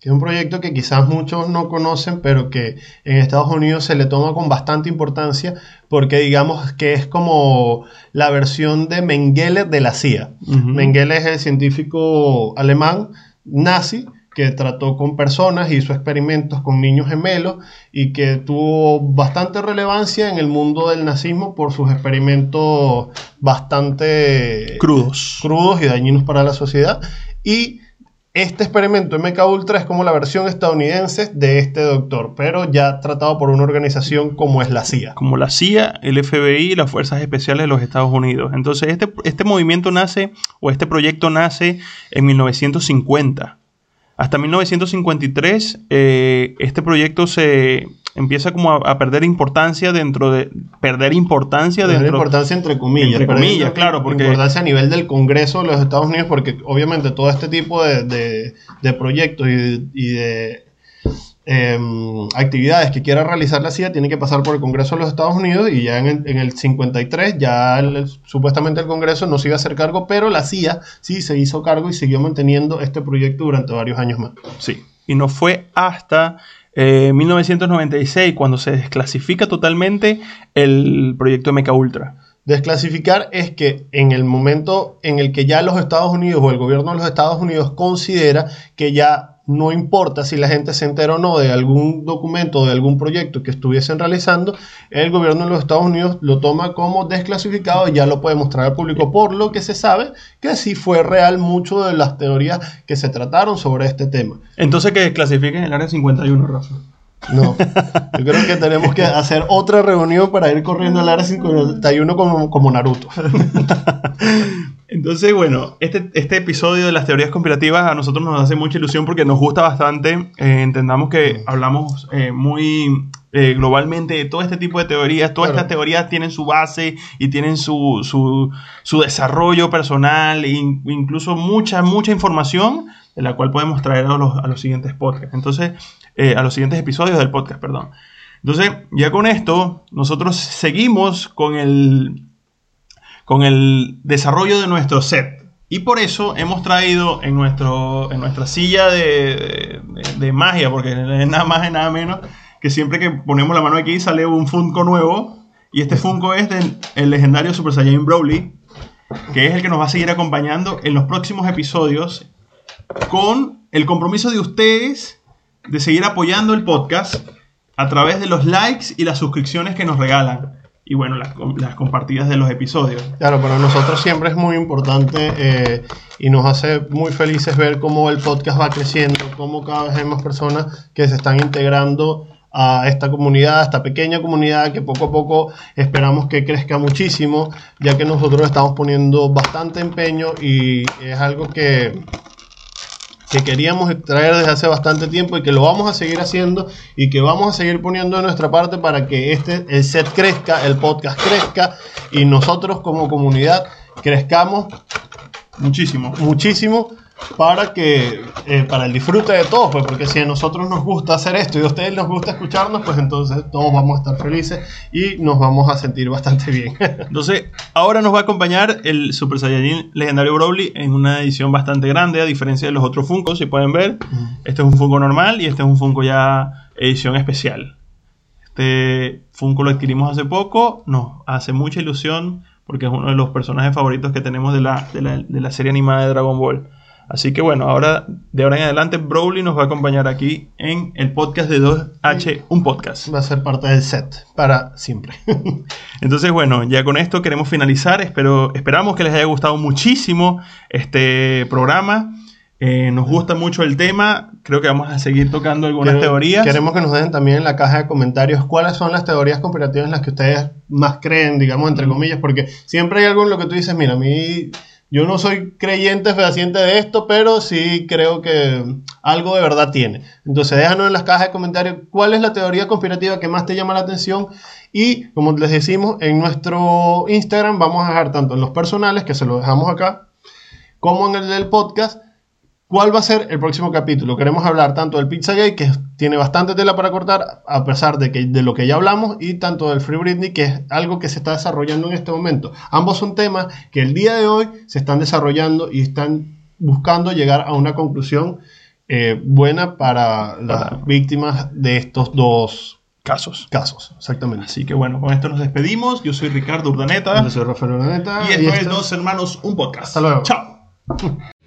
Speaker 2: Es un proyecto que quizás muchos no conocen, pero que en Estados Unidos se le toma con bastante importancia, porque digamos que es como la versión de Mengele de la CIA. Mengele es el científico alemán nazi que trató con personas, hizo experimentos con niños gemelos y que tuvo bastante relevancia en el mundo del nazismo por sus experimentos bastante
Speaker 1: crudos,
Speaker 2: crudos y dañinos para la sociedad. Y este experimento MK Ultra es como la versión estadounidense de este doctor, pero ya tratado por una organización como es la CIA.
Speaker 1: Como la CIA, el FBI y las Fuerzas Especiales de los Estados Unidos. Entonces, este, este movimiento nace, o este proyecto nace en 1950. Hasta 1953 eh, este proyecto se empieza como a, perder importancia dentro de perder importancia
Speaker 2: perder
Speaker 1: dentro
Speaker 2: importancia entre comillas
Speaker 1: entre comillas claro
Speaker 2: porque importancia a nivel del Congreso de los Estados Unidos porque obviamente todo este tipo de, de, proyectos y de Em, actividades que quiera realizar la CIA tiene que pasar por el Congreso de los Estados Unidos y ya en el, 53 ya supuestamente el Congreso no se iba a hacer cargo, pero la CIA sí se hizo cargo y siguió manteniendo este proyecto durante varios años más.
Speaker 1: Sí, y no fue hasta 1996 eh, cuando se desclasifica totalmente el proyecto MK Ultra.
Speaker 2: Desclasificar es que en el momento en el que ya los Estados Unidos o el gobierno de los Estados Unidos considera que ya no importa si la gente se entera o no de algún documento, de algún proyecto que estuviesen realizando, el gobierno de los Estados Unidos lo toma como desclasificado y ya lo puede mostrar al público, por lo que se sabe que sí fue real mucho de las teorías que se trataron sobre este tema.
Speaker 1: Entonces que desclasifiquen el área 51, Rafa.
Speaker 2: No, yo creo que tenemos que hacer otra reunión para ir corriendo al área 51 como, como Naruto.
Speaker 1: Entonces, bueno, este, este episodio de las teorías conspirativas a nosotros nos hace mucha ilusión porque nos gusta bastante. Eh, entendamos que hablamos eh, muy eh, globalmente de todo este tipo de teorías. Todas estas teorías tienen su base y tienen su, su, su desarrollo personal e incluso mucha, mucha información de la cual podemos traer a los, a los siguientes podcasts. Entonces, a los siguientes episodios del podcast, perdón. Entonces, ya con esto, nosotros seguimos con el con el desarrollo de nuestro set. Y por eso hemos traído en, nuestro, en nuestra silla de, magia, porque es nada más y nada menos, que siempre que ponemos la mano aquí sale un Funko nuevo. Y este Funko es del legendario Super Saiyan Broly, que es el que nos va a seguir acompañando en los próximos episodios con el compromiso de ustedes de seguir apoyando el podcast a través de los likes y las suscripciones que nos regalan y bueno, las, compartidas de los episodios.
Speaker 2: Claro, para nosotros siempre es muy importante eh, y nos hace muy felices ver cómo el podcast va creciendo, cómo cada vez hay más personas que se están integrando a esta comunidad, a esta pequeña comunidad que poco a poco esperamos que crezca muchísimo, ya que nosotros estamos poniendo bastante empeño y es algo que que queríamos traer desde hace bastante tiempo y que lo vamos a seguir haciendo y que vamos a seguir poniendo de nuestra parte para que este, el set crezca, el podcast crezca y nosotros como comunidad crezcamos
Speaker 1: muchísimo.
Speaker 2: Muchísimo para que eh, para el disfrute de todos, pues porque si a nosotros nos gusta hacer esto y a ustedes les gusta escucharnos, pues entonces todos vamos a estar felices y nos vamos a sentir bastante bien.
Speaker 1: entonces, ahora nos va a acompañar el Super Saiyajin legendario Broly en una edición bastante grande, a diferencia de los otros Funko, si pueden ver. Este es un Funko normal y este es un Funko ya edición especial. Este Funko lo adquirimos hace poco, nos hace mucha ilusión porque es uno de los personajes favoritos que tenemos de la, de la, de la serie animada de Dragon Ball. Así que bueno, ahora de ahora en adelante Broly nos va a acompañar aquí en el podcast de 2H, un podcast.
Speaker 2: Va a ser parte del set para siempre.
Speaker 1: Entonces, bueno, ya con esto queremos finalizar. Espero, esperamos que les haya gustado muchísimo este programa. Eh, nos gusta mucho el tema. Creo que vamos a seguir tocando algunas
Speaker 2: Quere-
Speaker 1: teorías.
Speaker 2: Queremos que nos dejen también en la caja de comentarios cuáles son las teorías conspirativas en las que ustedes más creen, digamos, entre comillas, porque siempre hay algo en lo que tú dices, mira, a mí, yo no soy creyente fehaciente de esto, pero sí creo que algo de verdad tiene. Entonces, déjanos en las cajas de comentarios cuál es la teoría conspirativa que más te llama la atención. Y, como les decimos, en nuestro Instagram vamos a dejar tanto en los personales, que se lo dejamos acá, como en el del podcast, ¿Cuál va a ser el próximo capítulo? Queremos hablar tanto del Pizzagate, que tiene bastante tela para cortar, a pesar de, que, de lo que ya hablamos, y tanto del Free Britney, que es algo que se está desarrollando en este momento. Ambos son temas que el día de hoy se están desarrollando y están buscando llegar a una conclusión eh, buena para las
Speaker 1: Para-
Speaker 2: víctimas de estos dos
Speaker 1: casos.
Speaker 2: casos. Exactamente.
Speaker 1: Así que bueno, con esto nos despedimos. Yo soy Ricardo Urdaneta.
Speaker 2: Yo soy Rafael Urdaneta,
Speaker 1: Y esto es
Speaker 2: esto-
Speaker 1: Dos Hermanos, un podcast.
Speaker 2: Hasta luego.
Speaker 1: Chao.